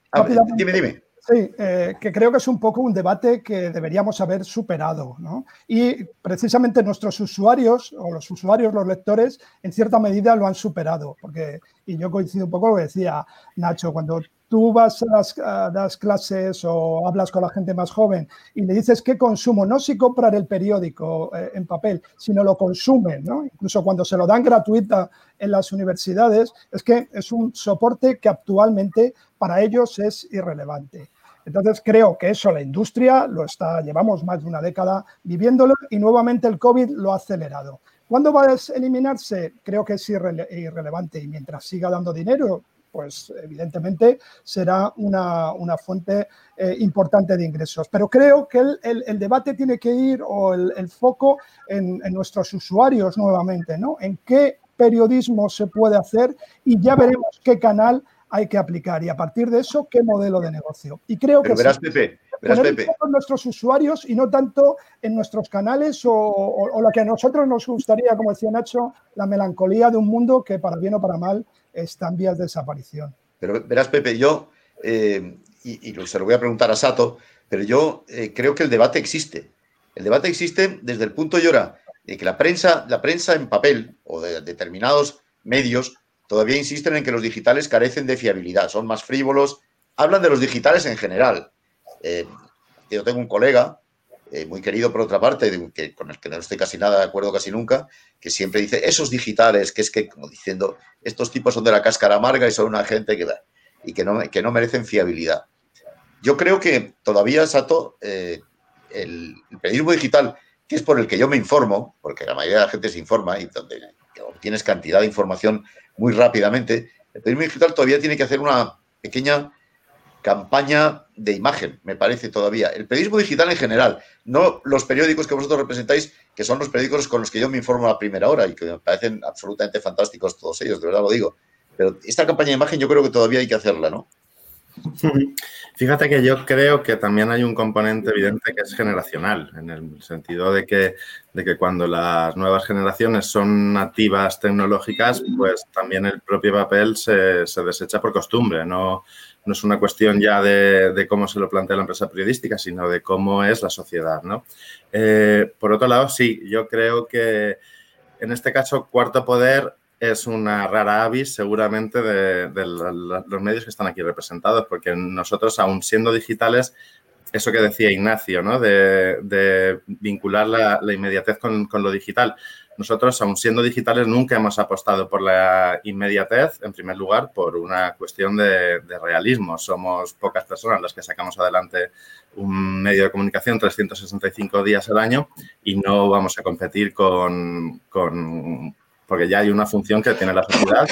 dime, dime. Sí, eh, que creo que es un poco un debate que deberíamos haber superado. ¿no? Y precisamente nuestros usuarios, o los usuarios, los lectores, en cierta medida lo han superado. Porque, y yo coincido un poco con lo que decía Nacho, cuando tú vas a las, clases o hablas con la gente más joven y le dices qué consumo, no si comprar el periódico eh, en papel, sino lo consumen, ¿no? Incluso cuando se lo dan gratuita en las universidades, es que es un soporte que actualmente para ellos es irrelevante. Entonces creo que eso la industria lo está, llevamos más de una década viviéndolo y nuevamente el COVID lo ha acelerado. ¿Cuándo va a eliminarse? Creo que es irrelevante y mientras siga dando dinero, pues evidentemente será una, fuente eh, importante de ingresos. Pero creo que el, debate tiene que ir o el, foco en, nuestros usuarios nuevamente, ¿no? En qué periodismo se puede hacer y ya veremos qué canal hay que aplicar y a partir de eso qué modelo de negocio. Y creo que verás, Pepe, verás, Pepe. en nuestros usuarios y no tanto en nuestros canales o, o, lo que a nosotros nos gustaría, como decía Nacho, la melancolía de un mundo que para bien o para mal está en vías de desaparición. Pero verás, Pepe, yo, eh, y, se lo voy a preguntar a Sato, pero yo eh, creo que el debate existe. El debate existe desde el punto y hora de que la prensa, la prensa en papel o de determinados medios todavía insisten en que los digitales carecen de fiabilidad, son más frívolos, hablan de los digitales en general. Eh, yo tengo un colega eh, muy querido por otra parte, que, con el que no estoy casi nada de acuerdo casi nunca, que siempre dice, esos digitales, que es que, como diciendo, estos tipos son de la cáscara amarga y son una gente que, y que no, que no merecen fiabilidad. Yo creo que todavía, Sato, eh, el, periodismo digital, que es por el que yo me informo, porque la mayoría de la gente se informa y donde obtienes cantidad de información muy rápidamente, el periodismo digital todavía tiene que hacer una pequeña campaña de imagen, me parece todavía. El periodismo digital en general, no los periódicos que vosotros representáis, que son los periódicos con los que yo me informo a primera hora y que me parecen absolutamente fantásticos todos ellos, de verdad lo digo. Pero esta campaña de imagen yo creo que todavía hay que hacerla, ¿no? Fíjate que yo creo que también hay un componente evidente que es generacional, en el sentido de que, de que cuando las nuevas generaciones son nativas tecnológicas, pues también el propio papel se, se desecha por costumbre, no, no es una cuestión ya de, cómo se lo plantea la empresa periodística, sino de cómo es la sociedad, ¿no? Eh, por otro lado, sí, yo creo que en este caso Cuarto Poder es una rara avis seguramente de, los medios que están aquí representados, porque nosotros, aún siendo digitales, eso que decía Ignacio, ¿no? De, vincular la, inmediatez con, lo digital. Nosotros, aún siendo digitales, nunca hemos apostado por la inmediatez, en primer lugar, por una cuestión de, realismo. Somos pocas personas las que sacamos adelante un medio de comunicación 365 días al año y no vamos a competir con, porque ya hay una función que tiene la sociedad,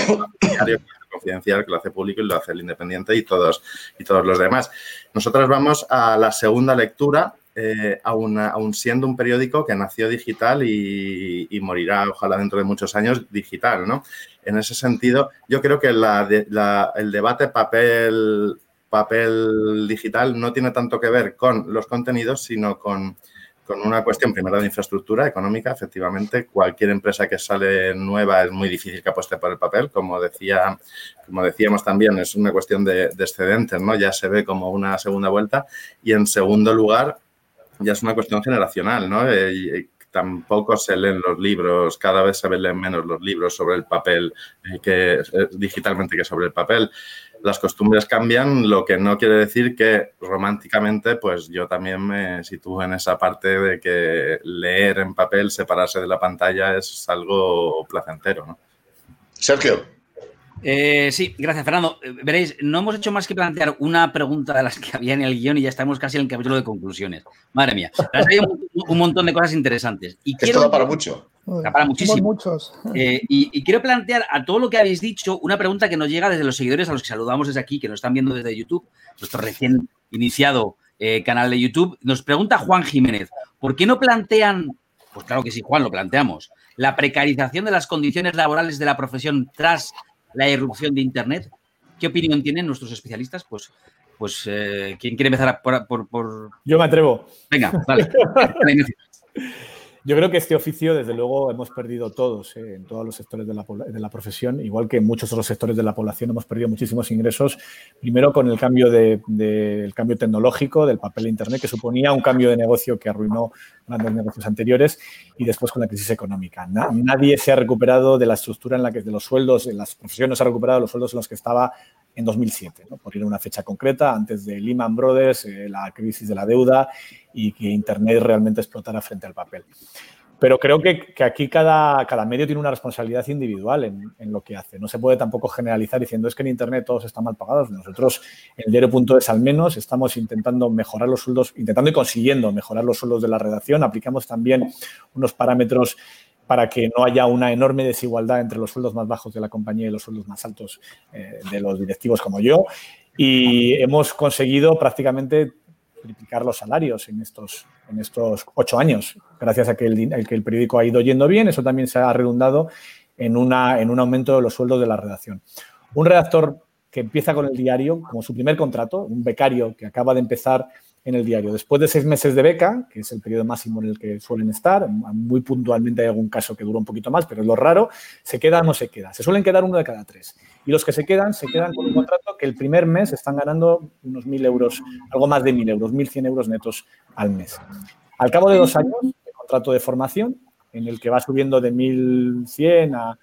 confidencial, que lo hace público y lo hace el independiente y todos, y todos los demás. Nosotros vamos a la segunda lectura, eh, aún, siendo un periódico que nació digital y, morirá, ojalá dentro de muchos años, digital, ¿no? En ese sentido, yo creo que el debate papel, papel digital no tiene tanto que ver con los contenidos, sino con con una cuestión primero de infraestructura económica. Efectivamente, cualquier empresa que sale nueva es muy difícil que apueste por el papel. Como, decía, como decíamos también, es una cuestión de, excedentes, ¿no? Ya se ve como una segunda vuelta. Y en segundo lugar, ya es una cuestión generacional, ¿no? Eh, tampoco se leen los libros, cada vez se leen menos los libros sobre el papel eh, que eh, digitalmente que sobre el papel las costumbres cambian, lo que no quiere decir que románticamente, pues yo también me sitúo en esa parte de que leer en papel, separarse de la pantalla es algo placentero, ¿no? Sergio. Eh, sí, gracias, Fernando. Eh, veréis, no hemos hecho más que plantear una pregunta de las que había en el guion y ya estamos casi en el capítulo de conclusiones. Madre mía, hay un, montón de cosas interesantes. Y Esto quiero, da para mucho. Da para muchísimo. Muchos. Eh, y, quiero plantear a todo lo que habéis dicho una pregunta que nos llega desde los seguidores a los que saludamos desde aquí, que nos están viendo desde YouTube, nuestro recién iniciado canal de YouTube. Nos pregunta Juan Jiménez, ¿por qué no plantean, pues claro que sí, Juan, lo planteamos, la precarización de las condiciones laborales de la profesión tras la irrupción de Internet. ¿Qué opinión tienen nuestros especialistas? Pues, pues eh, ¿quién quiere empezar por, por, Yo me atrevo. Venga, vale. Yo creo que este oficio, desde luego, hemos perdido todos eh, en todos los sectores de la, profesión, igual que en muchos otros sectores de la población hemos perdido muchísimos ingresos. Primero con el cambio, tecnológico del papel de Internet, que suponía un cambio de negocio que arruinó grandes negocios anteriores, y después con la crisis económica. nadie se ha recuperado de la estructura en la que de los sueldos, en las profesiones se ha recuperado los sueldos en los que estaba en 2007, por ir a una fecha concreta, antes de Lehman Brothers, eh, la crisis de la deuda y que Internet realmente explotara frente al papel. Pero creo que, aquí cada, cada, medio tiene una responsabilidad individual en, lo que hace. No se puede tampoco generalizar diciendo es que en Internet todos están mal pagados. Nosotros en diario.es al menos estamos intentando mejorar los sueldos, intentando y consiguiendo mejorar los sueldos de la redacción. Aplicamos también unos parámetros para que no haya una enorme desigualdad entre los sueldos más bajos de la compañía y los sueldos más altos eh, de los directivos como yo. Y hemos conseguido prácticamente triplicar los salarios en estos, en estos ocho años, gracias a que el, que el periódico ha ido yendo bien. Eso también se ha redundado en, una, en un aumento de los sueldos de la redacción. Un redactor que empieza con el diario como su primer contrato, un becario que acaba de empezar en el diario. Después de seis meses de beca, que es el periodo máximo en el que suelen estar, muy puntualmente hay algún caso que dura un poquito más, pero es lo raro, se queda o no se queda. Se suelen quedar uno de cada tres. Y los que se quedan, se quedan con un contrato que el primer mes están ganando unos mil euros, algo más de mil euros, mil cien euros netos al mes. Al cabo de dos años, el contrato de formación, en el que va subiendo de 1.100 a,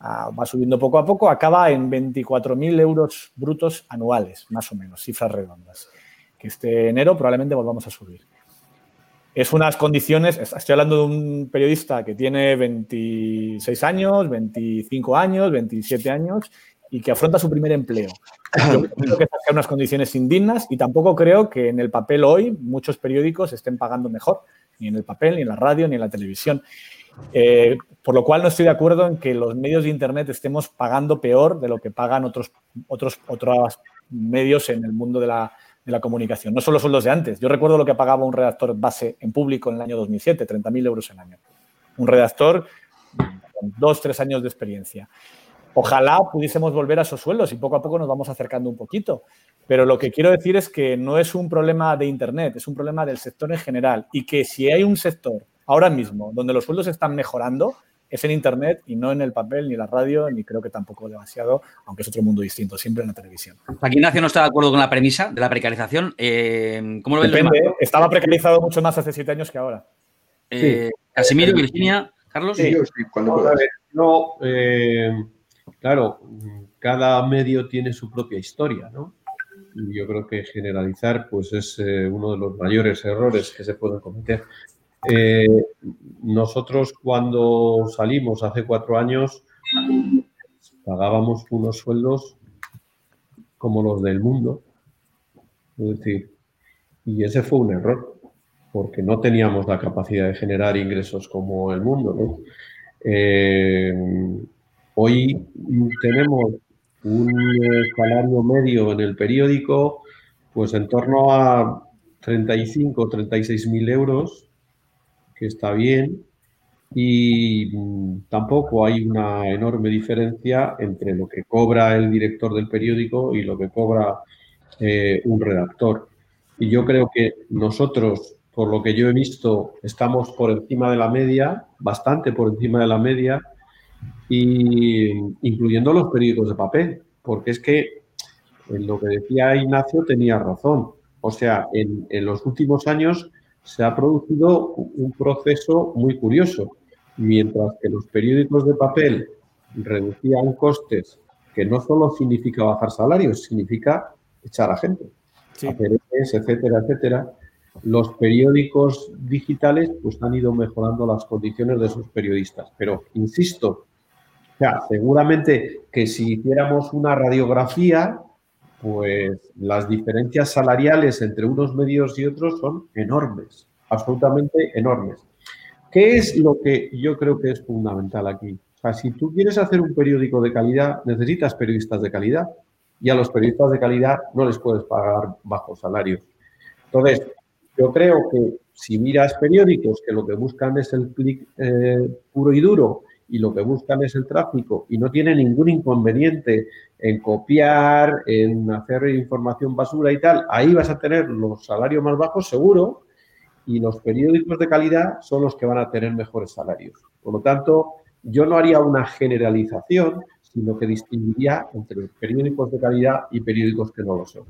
a, va subiendo poco a poco, acaba en 24.000 euros brutos anuales, más o menos, cifras redondas que este enero probablemente volvamos a subir. Es unas condiciones, estoy hablando de un periodista que tiene 26 años, 25 años, 27 años y que afronta su primer empleo. Yo creo que son unas condiciones indignas y tampoco creo que en el papel hoy muchos periódicos estén pagando mejor, ni en el papel, ni en la radio, ni en la televisión. Eh, por lo cual no estoy de acuerdo en que los medios de Internet estemos pagando peor de lo que pagan otros, otros, otros medios en el mundo de la, la comunicación. No son los sueldos de antes. Yo recuerdo lo que pagaba un redactor base en público en el año 2007, 30.000 euros al año. Un redactor con dos, tres años de experiencia. Ojalá pudiésemos volver a esos sueldos y poco a poco nos vamos acercando un poquito. Pero lo que quiero decir es que no es un problema de Internet, es un problema del sector en general. Y que si hay un sector ahora mismo donde los sueldos están mejorando, es en Internet y no en el papel, ni la radio, ni creo que tampoco demasiado, aunque es otro mundo distinto, siempre en la televisión. Aquí Ignacio no está de acuerdo con la premisa de la precarización. Eh, ¿Cómo lo ves? Depende, estaba precarizado mucho más hace siete años que ahora. Eh, Casimiro, Virginia, Carlos. Sí, cuando no, eh, claro, cada medio tiene su propia historia, ¿no? Y yo creo que generalizar, pues es uno de los mayores errores que se pueden cometer. Eh, nosotros cuando salimos hace cuatro años pagábamos unos sueldos como los del mundo. Es decir, y ese fue un error, porque no teníamos la capacidad de generar ingresos como el mundo. Eh, hoy tenemos un salario medio en el periódico, pues en torno a 35 o 36 mil euros que está bien, y mm, tampoco hay una enorme diferencia entre lo que cobra el director del periódico y lo que cobra eh, un redactor. Y yo creo que nosotros, por lo que yo he visto, estamos por encima de la media, bastante por encima de la media, y incluyendo los periódicos de papel, porque es que en lo que decía Ignacio tenía razón. O sea, en, en los últimos años se ha producido un proceso muy curioso. Mientras que los periódicos de papel reducían costes, que no solo significa bajar salarios, significa echar a gente, etcétera, etcétera. Los periódicos digitales pues han ido mejorando las condiciones de sus periodistas. Pero, insisto, seguramente que si hiciéramos una radiografía, pues las diferencias salariales entre unos medios y otros son enormes, absolutamente enormes. ¿Qué es lo que yo creo que es fundamental aquí? O sea, si tú quieres hacer un periódico de calidad, necesitas periodistas de calidad y a los periodistas de calidad no les puedes pagar bajos salarios. Entonces, yo creo que si miras periódicos que lo que buscan es el clic eh, puro y duro y lo que buscan es el tráfico y no tiene ningún inconveniente en copiar, en hacer información basura y tal, ahí vas a tener los salarios más bajos seguro y los periódicos de calidad son los que van a tener mejores salarios. Por lo tanto, yo no haría una generalización, sino que distinguiría entre periódicos de calidad y periódicos que no lo son.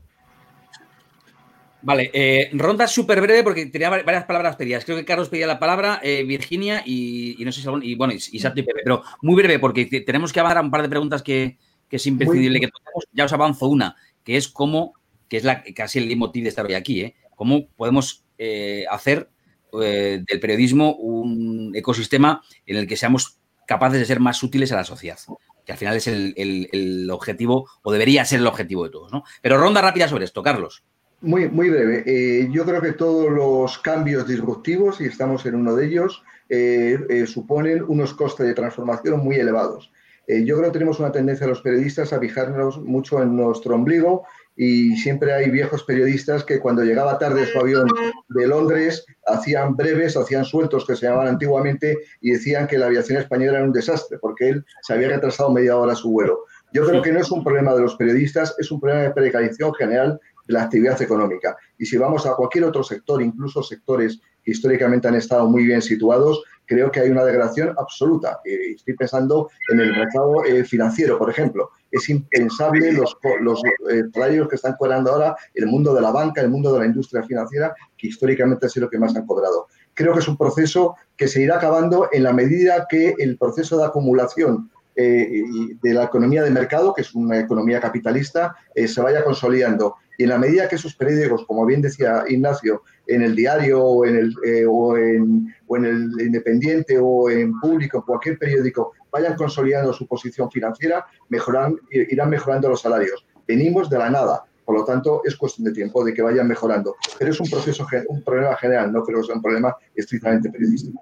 Vale, eh, ronda súper breve porque tenía varias palabras pedidas. Creo que Carlos pedía la palabra, eh, Virginia y, no sé si y bueno, y, y y Pepe, pero muy breve porque tenemos que avanzar un par de preguntas que, es imprescindible que toquemos. Ya os avanzo una, que es cómo, que es la, casi el motivo de estar hoy aquí, ¿eh? cómo podemos eh, hacer del periodismo un ecosistema en el que seamos capaces de ser más útiles a la sociedad que al final es el, el objetivo, o debería ser el objetivo de todos, ¿no? Pero ronda rápida sobre esto, Carlos. Muy, muy breve. Eh, yo creo que todos los cambios disruptivos, y estamos en uno de ellos, eh, eh, suponen unos costes de transformación muy elevados. yo creo que tenemos una tendencia los periodistas a fijarnos mucho en nuestro ombligo y siempre hay viejos periodistas que cuando llegaba tarde su avión de Londres hacían breves, hacían sueltos que se llamaban antiguamente y decían que la aviación española era un desastre porque él se había retrasado media hora su vuelo. Yo creo que no es un problema de los periodistas, es un problema de precarización general la actividad económica. Y si vamos a cualquier otro sector, incluso sectores que históricamente han estado muy bien situados, creo que hay una degradación absoluta. estoy pensando en el mercado eh, financiero, por ejemplo. Es impensable los, los eh, que están cobrando ahora el mundo de la banca, el mundo de la industria financiera, que históricamente ha sido lo que más han cobrado. Creo que es un proceso que se irá acabando en la medida que el proceso de acumulación eh, de la economía de mercado, que es una economía capitalista, se vaya consolidando y en la medida que esos periódicos, como bien decía Ignacio, en el diario o en el, eh, o en, el Independiente o en Público, en cualquier periódico, vayan consolidando su posición financiera, mejoran, irán mejorando los salarios. Venimos de la nada, por lo tanto, es cuestión de tiempo de que vayan mejorando. Pero es un proceso, un problema general, no creo que sea un problema estrictamente periodístico.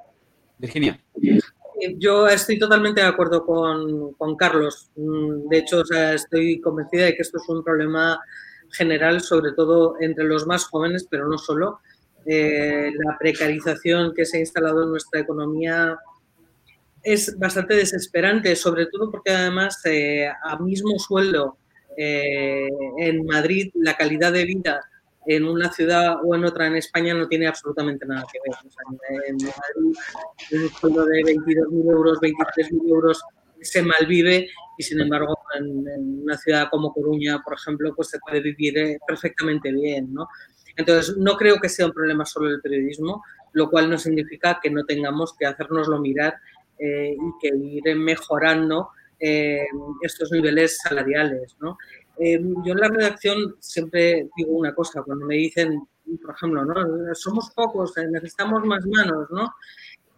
Virginia. Yo estoy totalmente de acuerdo con, con Carlos. Mm, de hecho, o sea, estoy convencida de que esto es un problema general, sobre todo entre los más jóvenes, pero no solo. Eh, la precarización que se ha instalado en nuestra economía es bastante desesperante, sobre todo porque además eh, a mismo sueldo eh, en Madrid la calidad de vida en una ciudad o en otra en España no tiene absolutamente nada que ver. en Madrid un sueldo de 22.000 euros, 23.000 euros se malvive y sin embargo en, una ciudad como Coruña, por ejemplo, pues se puede vivir eh, perfectamente bien, ¿no? Entonces, no creo que sea un problema solo el periodismo, lo cual no significa que no tengamos que hacernoslo mirar eh, y que ir mejorando eh, estos niveles salariales. ¿no? Eh, yo en la redacción siempre digo una cosa, cuando me dicen, por ejemplo, ¿no? somos pocos, necesitamos más manos, ¿no?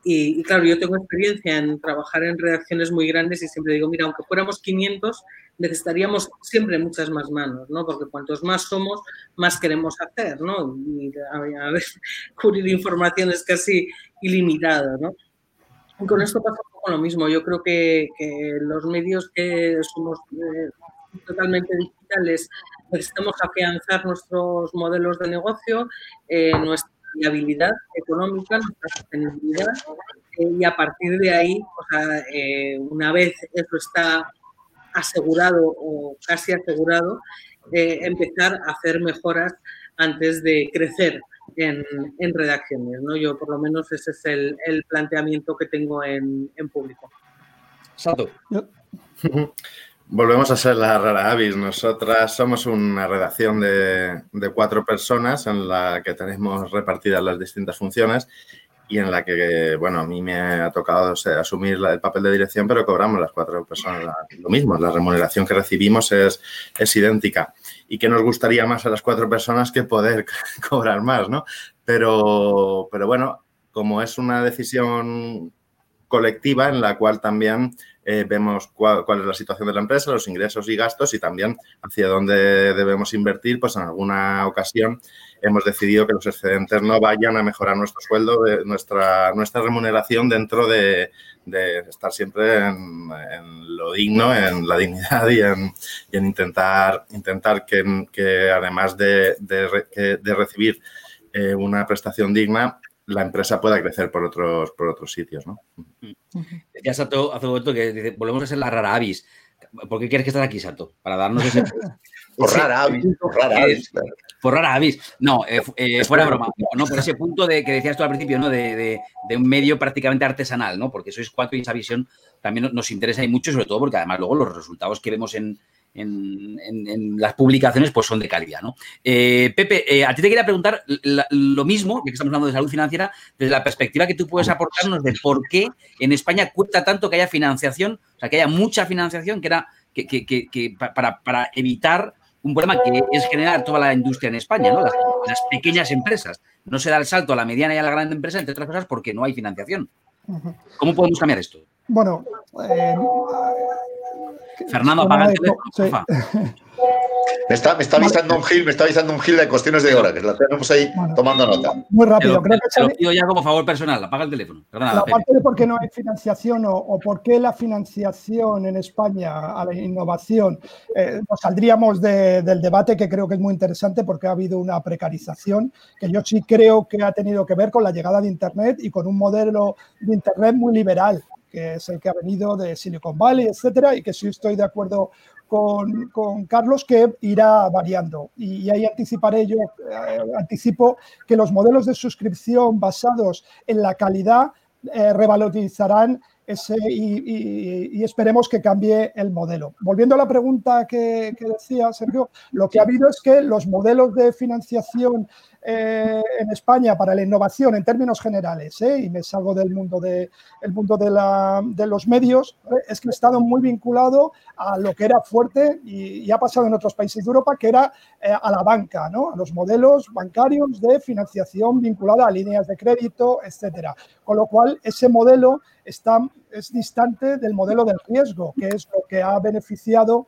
Y, claro, yo tengo experiencia en trabajar en redacciones muy grandes y siempre digo, mira, aunque fuéramos 500, necesitaríamos siempre muchas más manos, ¿no? Porque cuantos más somos, más queremos hacer, ¿no? Y a, ver, cubrir información es casi ilimitado, ¿no? Y con esto pasa un poco lo mismo. Yo creo que, los medios que somos eh, totalmente digitales necesitamos afianzar nuestros modelos de negocio, eh, nuestra viabilidad económica, nuestra sostenibilidad eh, y a partir de ahí, o sea, una vez eso está asegurado o casi asegurado, empezar a hacer mejoras antes de crecer en, redacciones. ¿no? Yo, por lo menos, ese es el, planteamiento que tengo en, público. Sato. Volvemos a ser la rara avis. Nosotras somos una redacción de, de, cuatro personas en la que tenemos repartidas las distintas funciones y en la que, bueno, a mí me ha tocado asumir el papel de dirección, pero cobramos las cuatro personas lo mismo. La remuneración que recibimos es, es idéntica. Y que nos gustaría más a las cuatro personas que poder cobrar más, ¿no? Pero, pero bueno, como es una decisión colectiva en la cual también eh, vemos cuál, es la situación de la empresa, los ingresos y gastos y también hacia dónde debemos invertir, pues en alguna ocasión hemos decidido que los excedentes no vayan a mejorar nuestro sueldo, nuestra, nuestra remuneración dentro de, estar siempre en, lo digno, en la dignidad y en, intentar, intentar que, además de, recibir eh, una prestación digna, la empresa pueda crecer por otros, por otros sitios. ¿no? Ya Sato hace un momento que volvemos a ser la rara avis. ¿Por qué quieres que estés aquí, Sato? Para darnos ese... por rara avis, por rara avis. Por rara avis. No, eh, eh, fuera broma. No, por ese punto de que decías tú al principio, ¿no? De, de, un medio prácticamente artesanal, ¿no? Porque sois cuatro y esa visión también nos interesa y mucho, sobre todo porque además luego los resultados que vemos en, en, las publicaciones pues son de calidad. ¿no? Eh, Pepe, eh, a ti te quería preguntar lo mismo, ya que estamos hablando de salud financiera, desde la perspectiva que tú puedes aportarnos de por qué en España cuesta tanto que haya financiación, o sea, que haya mucha financiación que era que, para, evitar un problema que es generar toda la industria en España, ¿no? las, pequeñas empresas. No se da el salto a la mediana y a la gran empresa, entre otras cosas, porque no hay financiación. ¿Cómo podemos cambiar esto? Bueno, eh, Fernando, apaga el teléfono, Me está, me está avisando un Gil, me está avisando un Gil de cuestiones de hora, que la tenemos ahí tomando nota. Muy rápido, creo que te lo pido ya como favor personal, apaga el teléfono. la parte de por qué no hay financiación o, por qué la financiación en España a la innovación, eh, nos saldríamos del debate que creo que es muy interesante porque ha habido una precarización que yo sí creo que ha tenido que ver con la llegada de Internet y con un modelo de Internet muy liberal que es el que ha venido de Silicon Valley, etcétera, y que sí estoy de acuerdo con, con Carlos que irá variando. Y, ahí anticiparé yo, eh, anticipo que los modelos de suscripción basados en la calidad eh, revalorizarán ese, y, esperemos que cambie el modelo. Volviendo a la pregunta que, que, decía Sergio, lo que ha habido es que los modelos de financiación eh, en España para la innovación en términos generales, ¿eh? y me salgo del mundo de, el mundo de, la, de los medios, ¿eh? es que he estado muy vinculado a lo que era fuerte y, ha pasado en otros países de Europa, que era a la banca, a los modelos bancarios de financiación vinculada a líneas de crédito, etcétera. Con lo cual, ese modelo está, es distante del modelo del riesgo, que es lo que ha beneficiado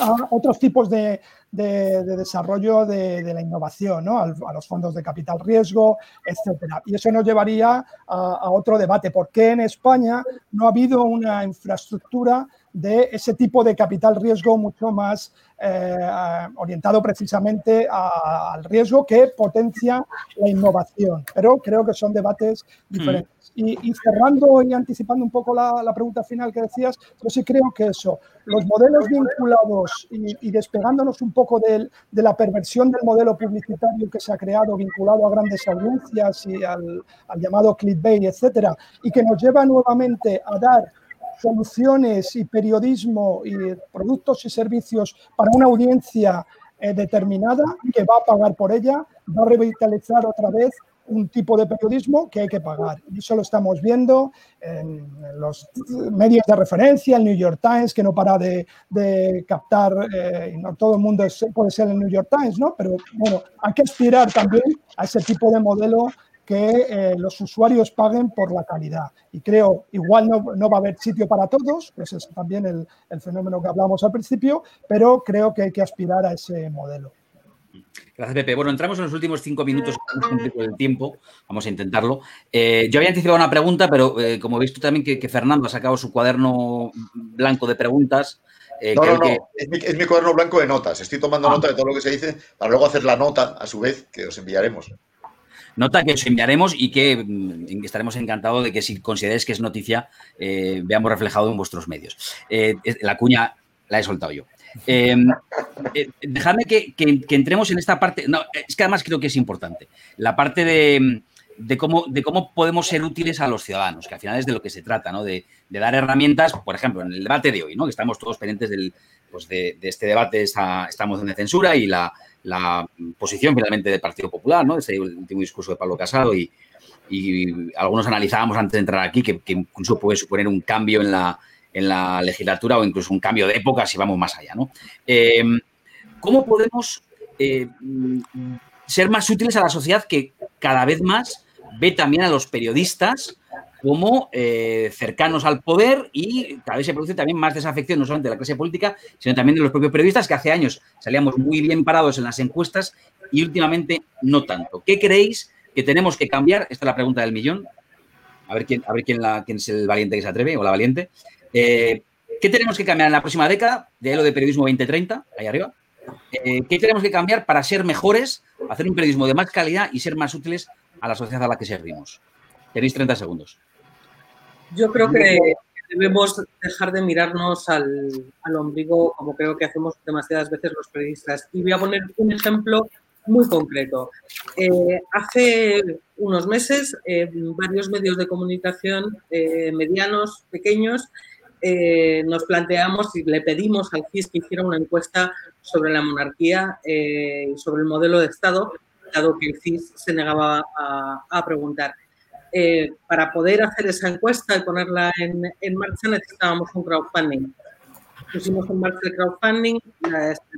a otros tipos de, de, desarrollo de, la innovación, ¿no? a, los fondos de capital riesgo, etcétera. Y eso nos llevaría a, otro debate. ¿Por qué en España no ha habido una infraestructura de ese tipo de capital riesgo mucho más eh, orientado precisamente al riesgo que potencia la innovación. Pero creo que son debates hmm. diferentes. Y, cerrando y anticipando un poco la, pregunta final que decías, yo sí creo que eso, los modelos vinculados y, despegándonos un poco de, la perversión del modelo publicitario que se ha creado vinculado a grandes audiencias y al, al llamado clickbait, etcétera, y que nos lleva nuevamente a dar soluciones y periodismo y productos y servicios para una audiencia eh, determinada que va a pagar por ella, va a revitalizar otra vez un tipo de periodismo que hay que pagar. Y eso lo estamos viendo en los medios de referencia, el New York Times, que no para de, captar, eh, no todo el mundo puede ser el New York Times, ¿no? Pero bueno, hay que aspirar también a ese tipo de modelo que eh, los usuarios paguen por la calidad. Y creo, igual no, no va a haber sitio para todos, ese es también el, el, fenómeno que hablamos al principio, pero creo que hay que aspirar a ese modelo. Gracias, Pepe. Bueno, entramos en los últimos cinco minutos del tiempo. Vamos a intentarlo. Eh, yo había anticipado una pregunta, pero eh, como veis tú también que, Fernando ha sacado su cuaderno blanco de preguntas. no, no, no. Es, mi, es, mi, cuaderno blanco de notas. Estoy tomando ah. nota de todo lo que se dice para luego hacer la nota, a su vez, que os enviaremos. Nota que os enviaremos y que mm, estaremos encantados de que si consideráis que es noticia, eh, veamos reflejado en vuestros medios. Eh, la cuña la he soltado yo. Em, eh, dejadme que, entremos en esta parte. No, es que además creo que es importante. La parte de, cómo, de cómo podemos ser útiles a los ciudadanos, que al final es de lo que se trata, ¿no? De, dar herramientas, por ejemplo, en el debate de hoy, ¿no? Que estamos todos pendientes del, pues de, este debate, estamos en censura y la, la posición finalmente del Partido Popular, ¿no? Ese último discurso de Pablo Casado y, algunos analizábamos antes de entrar aquí que, incluso puede suponer un cambio en la, en la legislatura o incluso un cambio de época si vamos más allá, ¿no? Eh, ¿Cómo podemos eh, ser más útiles a la sociedad que cada vez más ve también a los periodistas como eh, cercanos al poder y cada vez se produce también más desafección no solamente de la clase política, sino también de los propios periodistas que hace años salíamos muy bien parados en las encuestas y últimamente no tanto. ¿Qué creéis que tenemos que cambiar? Esta es la pregunta del millón. A ver quién, a ver quién, la, quién es el valiente que se atreve o la valiente. Eh, ¿Qué tenemos que cambiar en la próxima década? De lo de periodismo 2030, ahí arriba. Eh, ¿Qué tenemos que cambiar para ser mejores, hacer un periodismo de más calidad y ser más útiles a la sociedad a la que servimos? Tenéis 30 segundos. Yo creo que debemos dejar de mirarnos al, ombligo como creo que hacemos demasiadas veces los periodistas. Y voy a poner un ejemplo muy concreto. Eh, hace unos meses, eh, varios medios de comunicación, eh, medianos, pequeños, nos planteamos y le pedimos al CIS que hiciera una encuesta sobre la monarquía y sobre el modelo de Estado, dado que el CIS se negaba a preguntar. Eh, para poder hacer esa encuesta y ponerla en, en marcha necesitábamos un crowdfunding. Pusimos en marcha el crowdfunding,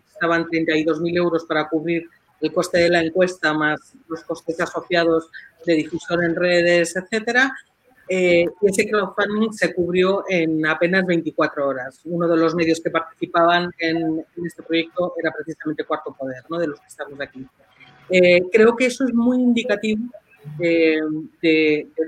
estaban 32.000 euros para cubrir el coste de la encuesta más los costes asociados de difusión en redes, etcétera. Eh, y ese crowdfunding se cubrió en apenas 24 horas. Uno de los medios que participaban en, este proyecto era precisamente Cuarto Poder, ¿no? de los que estamos aquí. Eh, creo que eso es muy indicativo del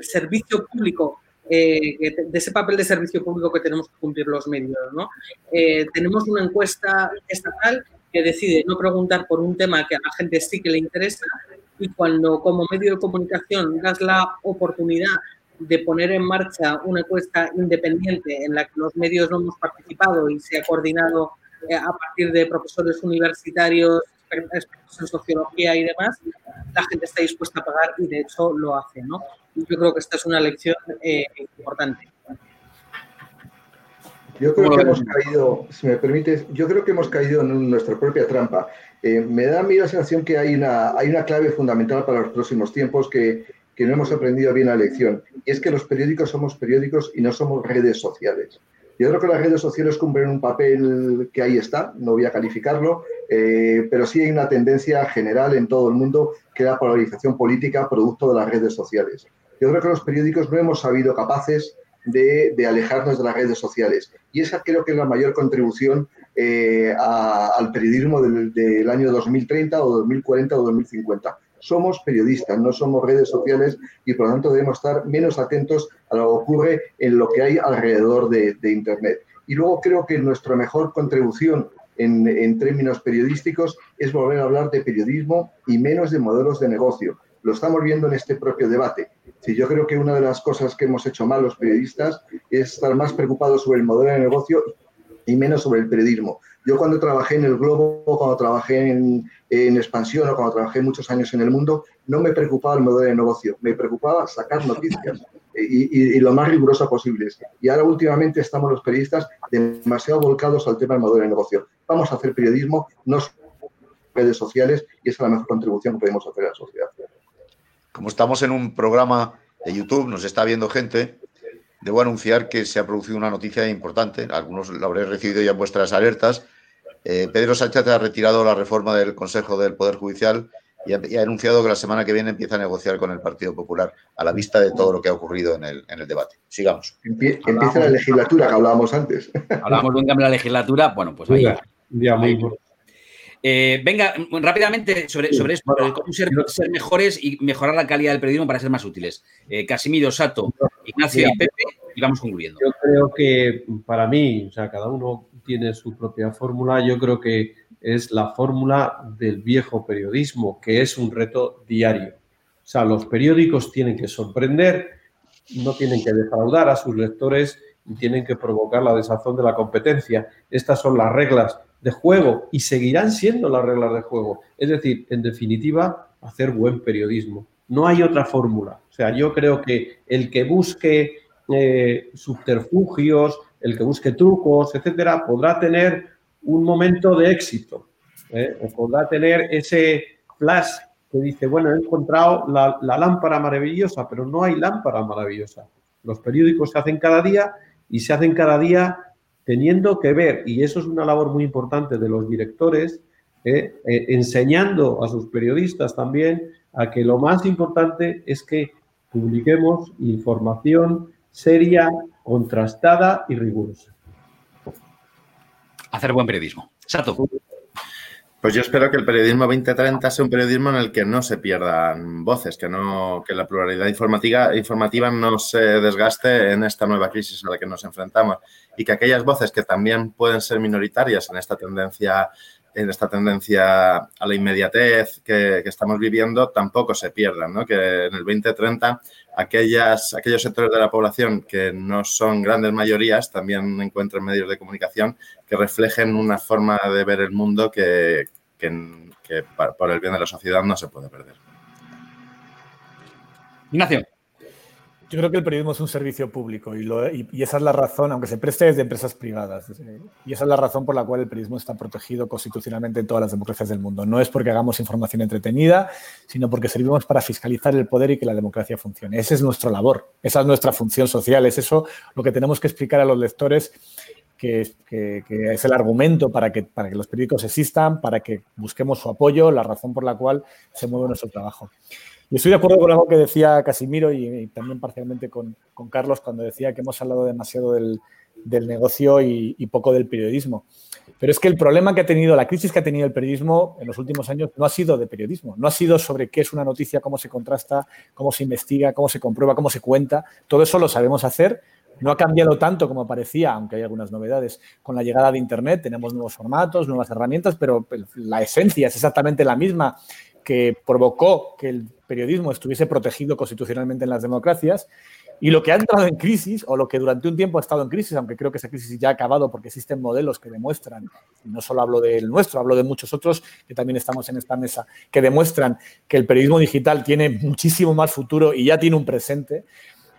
servicio público, eh, de ese papel de servicio público que tenemos que cumplir los medios. ¿no? Eh, tenemos una encuesta estatal que decide no preguntar por un tema que a la gente sí que le interesa y cuando como medio de comunicación das la oportunidad de poner en marcha una encuesta independiente en la que los medios no hemos participado y se ha coordinado eh, a partir de profesores universitarios, expertos en sociología y demás, la gente está dispuesta a pagar y de hecho lo hace. ¿no? yo creo que esta es una lección eh, importante. Yo creo que hemos caído, si me permites, yo creo que hemos caído en nuestra propia trampa. Eh, me da a mí la sensación que hay una, hay una clave fundamental para los próximos tiempos que, que no hemos aprendido bien la lección. Y es que los periódicos somos periódicos y no somos redes sociales. Yo creo que las redes sociales cumplen un papel que ahí está, no voy a calificarlo, eh, pero sí hay una tendencia general en todo el mundo que es la polarización política producto de las redes sociales. Yo creo que los periódicos no hemos sabido capaces de, alejarnos de las redes sociales y esa creo que es la mayor contribución eh, al periodismo del, del año 2030 o 2040 o 2050 somos periodistas, no somos redes sociales y por lo tanto debemos estar menos atentos a lo que ocurre en lo que hay alrededor de, Internet. Y luego creo que nuestra mejor contribución en, en, términos periodísticos es volver a hablar de periodismo y menos de modelos de negocio. Lo estamos viendo en este propio debate. Sí, yo creo que una de las cosas que hemos hecho mal los periodistas es estar más preocupados sobre el modelo de negocio y menos sobre el periodismo. Yo cuando trabajé en el Globo, cuando trabajé en, en, Expansión o cuando trabajé muchos años en el mundo, no me preocupaba el modelo de negocio, me preocupaba sacar noticias y, y, lo más riguroso posible. Y ahora últimamente estamos los periodistas demasiado volcados al tema del modelo de negocio. Vamos a hacer periodismo, no redes sociales y esa es la mejor contribución que podemos hacer a la sociedad. Como estamos en un programa de YouTube, nos está viendo gente, debo anunciar que se ha producido una noticia importante, algunos lo habréis recibido ya en vuestras alertas. Eh, Pedro Sánchez ha retirado la reforma del Consejo del Poder Judicial y ha, y ha, anunciado que la semana que viene empieza a negociar con el Partido Popular a la vista de todo lo que ha ocurrido en el, en el debate. Sigamos. Empie empieza la legislatura que hablábamos antes. Hablábamos de un cambio en la legislatura, bueno, pues ahí. Un día muy importante. Eh, venga, rápidamente sobre, sobre esto, cómo ser, ser, mejores y mejorar la calidad del periodismo para ser más útiles. Eh, Casimiro, Sato, Ignacio y Pepe, y vamos concluyendo. Yo creo que para mí, o sea, cada uno tiene su propia fórmula, yo creo que es la fórmula del viejo periodismo, que es un reto diario. O sea, los periódicos tienen que sorprender, no tienen que defraudar a sus lectores y tienen que provocar la desazón de la competencia. Estas son las reglas de juego y seguirán siendo las reglas de juego. Es decir, en definitiva, hacer buen periodismo. No hay otra fórmula. O sea, yo creo que el que busque eh, subterfugios, el que busque trucos, etcétera, podrá tener un momento de éxito. ¿eh? O podrá tener ese flash que dice, bueno, he encontrado la, la lámpara maravillosa, pero no hay lámpara maravillosa. Los periódicos se hacen cada día y se hacen cada día teniendo que ver, y eso es una labor muy importante de los directores, eh, eh, enseñando a sus periodistas también a que lo más importante es que publiquemos información seria, contrastada y rigurosa. Hacer buen periodismo. Sato. Pues yo espero que el periodismo 2030 sea un periodismo en el que no se pierdan voces, que, no, que la pluralidad informativa, informativa no se desgaste en esta nueva crisis a la que nos enfrentamos y que aquellas voces que también pueden ser minoritarias en esta tendencia en esta tendencia a la inmediatez que, estamos viviendo tampoco se pierdan, ¿no? que en el 2030 aquellas, aquellos sectores de la población que no son grandes mayorías también encuentren medios de comunicación que reflejen una forma de ver el mundo que, que, que por el bien de la sociedad no se puede perder. Ignacio. Yo creo que el periodismo es un servicio público y, lo, y, y, esa es la razón, aunque se preste desde empresas privadas, y esa es la razón por la cual el periodismo está protegido constitucionalmente en todas las democracias del mundo. No es porque hagamos información entretenida, sino porque servimos para fiscalizar el poder y que la democracia funcione. Esa es nuestra labor, esa es nuestra función social, es eso lo que tenemos que explicar a los lectores que, que, que, es el argumento para que, para que los periódicos existan, para que busquemos su apoyo, la razón por la cual se mueve nuestro trabajo. Y estoy de acuerdo con algo que decía Casimiro y, y también parcialmente con, con, Carlos cuando decía que hemos hablado demasiado del, del negocio y, y, poco del periodismo. Pero es que el problema que ha tenido, la crisis que ha tenido el periodismo en los últimos años no ha sido de periodismo, no ha sido sobre qué es una noticia, cómo se contrasta, cómo se investiga, cómo se comprueba, cómo se cuenta. Todo eso lo sabemos hacer. No ha cambiado tanto como parecía, aunque hay algunas novedades. Con la llegada de Internet tenemos nuevos formatos, nuevas herramientas, pero la esencia es exactamente la misma que provocó que el periodismo estuviese protegido constitucionalmente en las democracias y lo que ha entrado en crisis, o lo que durante un tiempo ha estado en crisis, aunque creo que esa crisis ya ha acabado porque existen modelos que demuestran, y no solo hablo del nuestro, hablo de muchos otros que también estamos en esta mesa, que demuestran que el periodismo digital tiene muchísimo más futuro y ya tiene un presente,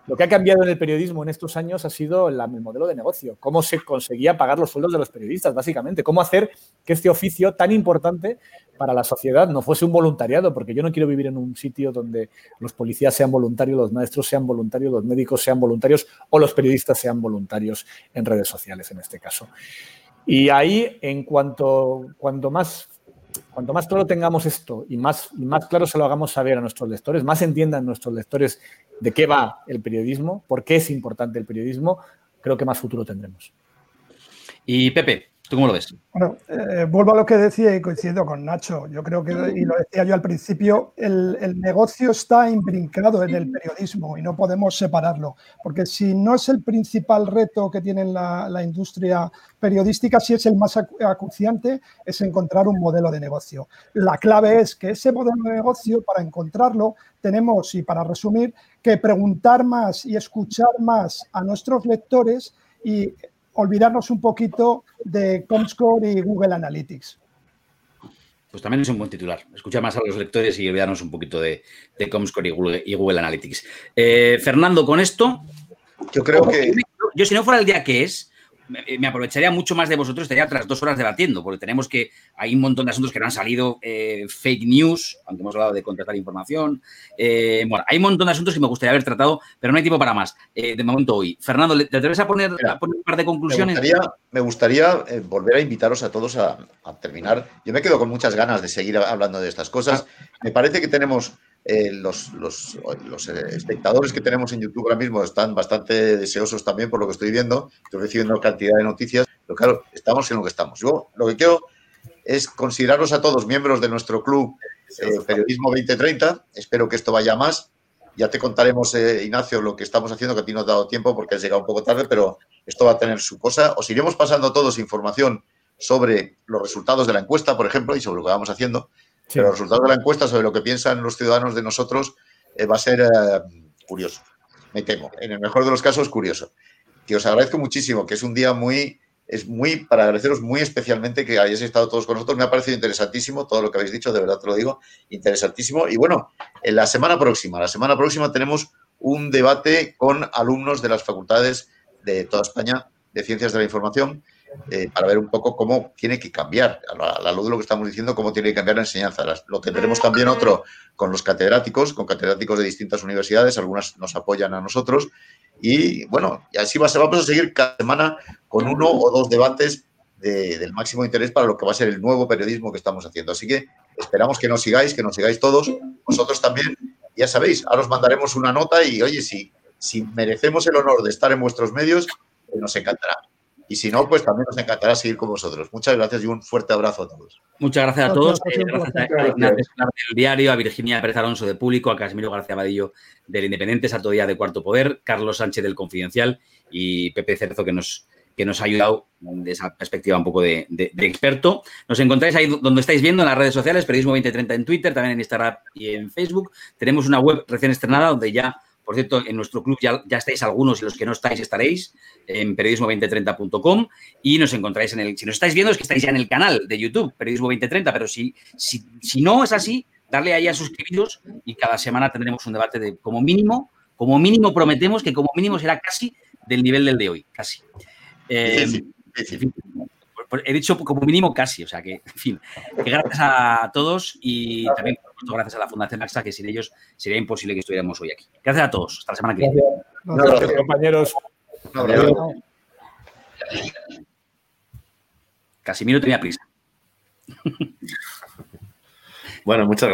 lo que ha cambiado en el periodismo en estos años ha sido el modelo de negocio, cómo se conseguía pagar los sueldos de los periodistas, básicamente, cómo hacer que este oficio tan importante para la sociedad no fuese un voluntariado, porque yo no quiero vivir en un sitio donde los policías sean voluntarios, los maestros sean voluntarios, los médicos sean voluntarios o los periodistas sean voluntarios en redes sociales, en este caso. Y ahí, en cuanto, cuanto más cuanto más claro tengamos esto y más, y más claro se lo hagamos saber a nuestros lectores, más entiendan nuestros lectores de qué va el periodismo, por qué es importante el periodismo, creo que más futuro tendremos. Y Pepe. ¿Tú cómo lo ves? Bueno, eh, vuelvo a lo que decía y coincido con Nacho. Yo creo que, y lo decía yo al principio, el, negocio está imbrincado en el periodismo y no podemos separarlo. Porque si no es el principal reto que tiene la, la industria periodística, si es el más acuciante, es encontrar un modelo de negocio. La clave es que ese modelo de negocio, para encontrarlo, tenemos, y para resumir, que preguntar más y escuchar más a nuestros lectores y olvidarnos un poquito de Comscore y Google Analytics. Pues también es un buen titular. Escuchar más a los lectores y olvidarnos un poquito de, Comscore y Google, Analytics. Eh, Fernando, con esto. Yo creo que. Yo, si no fuera el día que es, me aprovecharía mucho más de vosotros, estaría tras dos horas debatiendo, porque tenemos que, hay un montón de asuntos que no han salido, eh, fake news, aunque hemos hablado de contratar información, eh, bueno, hay un montón de asuntos que me gustaría haber tratado, pero no hay tiempo para más, eh, de momento hoy. Fernando, ¿te atreves a poner, un par de conclusiones? Me gustaría, volver a invitaros a todos a, terminar. Yo me quedo con muchas ganas de seguir hablando de estas cosas. Ah. Me parece que tenemos eh, los, los, eh, espectadores que tenemos en YouTube ahora mismo están bastante deseosos también por lo que estoy viendo. Estoy recibiendo cantidad de noticias, pero claro, estamos en lo que estamos. Yo lo que quiero es consideraros a todos miembros de nuestro club eh, Periodismo 2030. Espero que esto vaya más. Ya te contaremos, Ignacio, lo que estamos haciendo, que a ti no ha dado tiempo porque has llegado un poco tarde, pero esto va a tener su cosa. Os iremos pasando todos información sobre los resultados de la encuesta, por ejemplo, y sobre lo que vamos haciendo. Pero el resultado de la encuesta sobre lo que piensan los ciudadanos de nosotros eh, va a ser eh, curioso. Me temo. En el mejor de los casos, curioso. Que os agradezco muchísimo, que es un día muy, es muy, para agradeceros muy especialmente que hayáis estado todos con nosotros. Me ha parecido interesantísimo todo lo que habéis dicho, de verdad te lo digo, interesantísimo. Y bueno, en la semana próxima, la semana próxima tenemos un debate con alumnos de las facultades de toda España de Ciencias de la Información eh, para ver un poco cómo tiene que cambiar, a la, luz de lo que estamos diciendo, cómo tiene que cambiar la enseñanza. lo tendremos también otro con los catedráticos, con catedráticos de distintas universidades, algunas nos apoyan a nosotros. Y bueno, y así va, vamos a seguir cada semana con uno o dos debates del máximo interés para lo que va a ser el nuevo periodismo que estamos haciendo. Así que esperamos que nos sigáis, que nos sigáis todos, vosotros también. Ya sabéis, ahora os mandaremos una nota y oye, si, si merecemos el honor de estar en vuestros medios, nos encantará. Y si no, pues también nos encantará seguir con vosotros. Muchas gracias y un fuerte abrazo a todos. Muchas gracias a todos. gracias a Ignacio del Diario, a Virginia Pérez Alonso de Público, a Casimiro García Vadillo del Independiente, a Todía de Cuarto Poder, Carlos Sánchez del Confidencial y Pepe Cerzo que nos, que nos ha ayudado de esa perspectiva un poco de, experto. Nos encontráis ahí donde estáis viendo en las redes sociales, Periodismo 2030 en Twitter, también en Instagram y en Facebook. Tenemos una web recién estrenada donde ya por cierto, en nuestro club ya, ya estáis algunos y los que no estáis estaréis en periodismo2030.com y nos encontráis en el... Si nos estáis viendo es que estáis ya en el canal de YouTube, Periodismo 2030, pero si, si, si no es así, darle ahí a suscribiros y cada semana tendremos un debate de como mínimo, como mínimo prometemos que como mínimo será casi del nivel del de hoy, casi. Eh, he dicho como mínimo casi, o sea que, en fin, que gracias a todos y también gracias a la Fundación AXA, que sin ellos sería imposible que estuviéramos hoy aquí. Gracias a todos, hasta la semana que viene. Gracias, compañeros. Casimiro tenía prisa. Bueno, muchas gracias.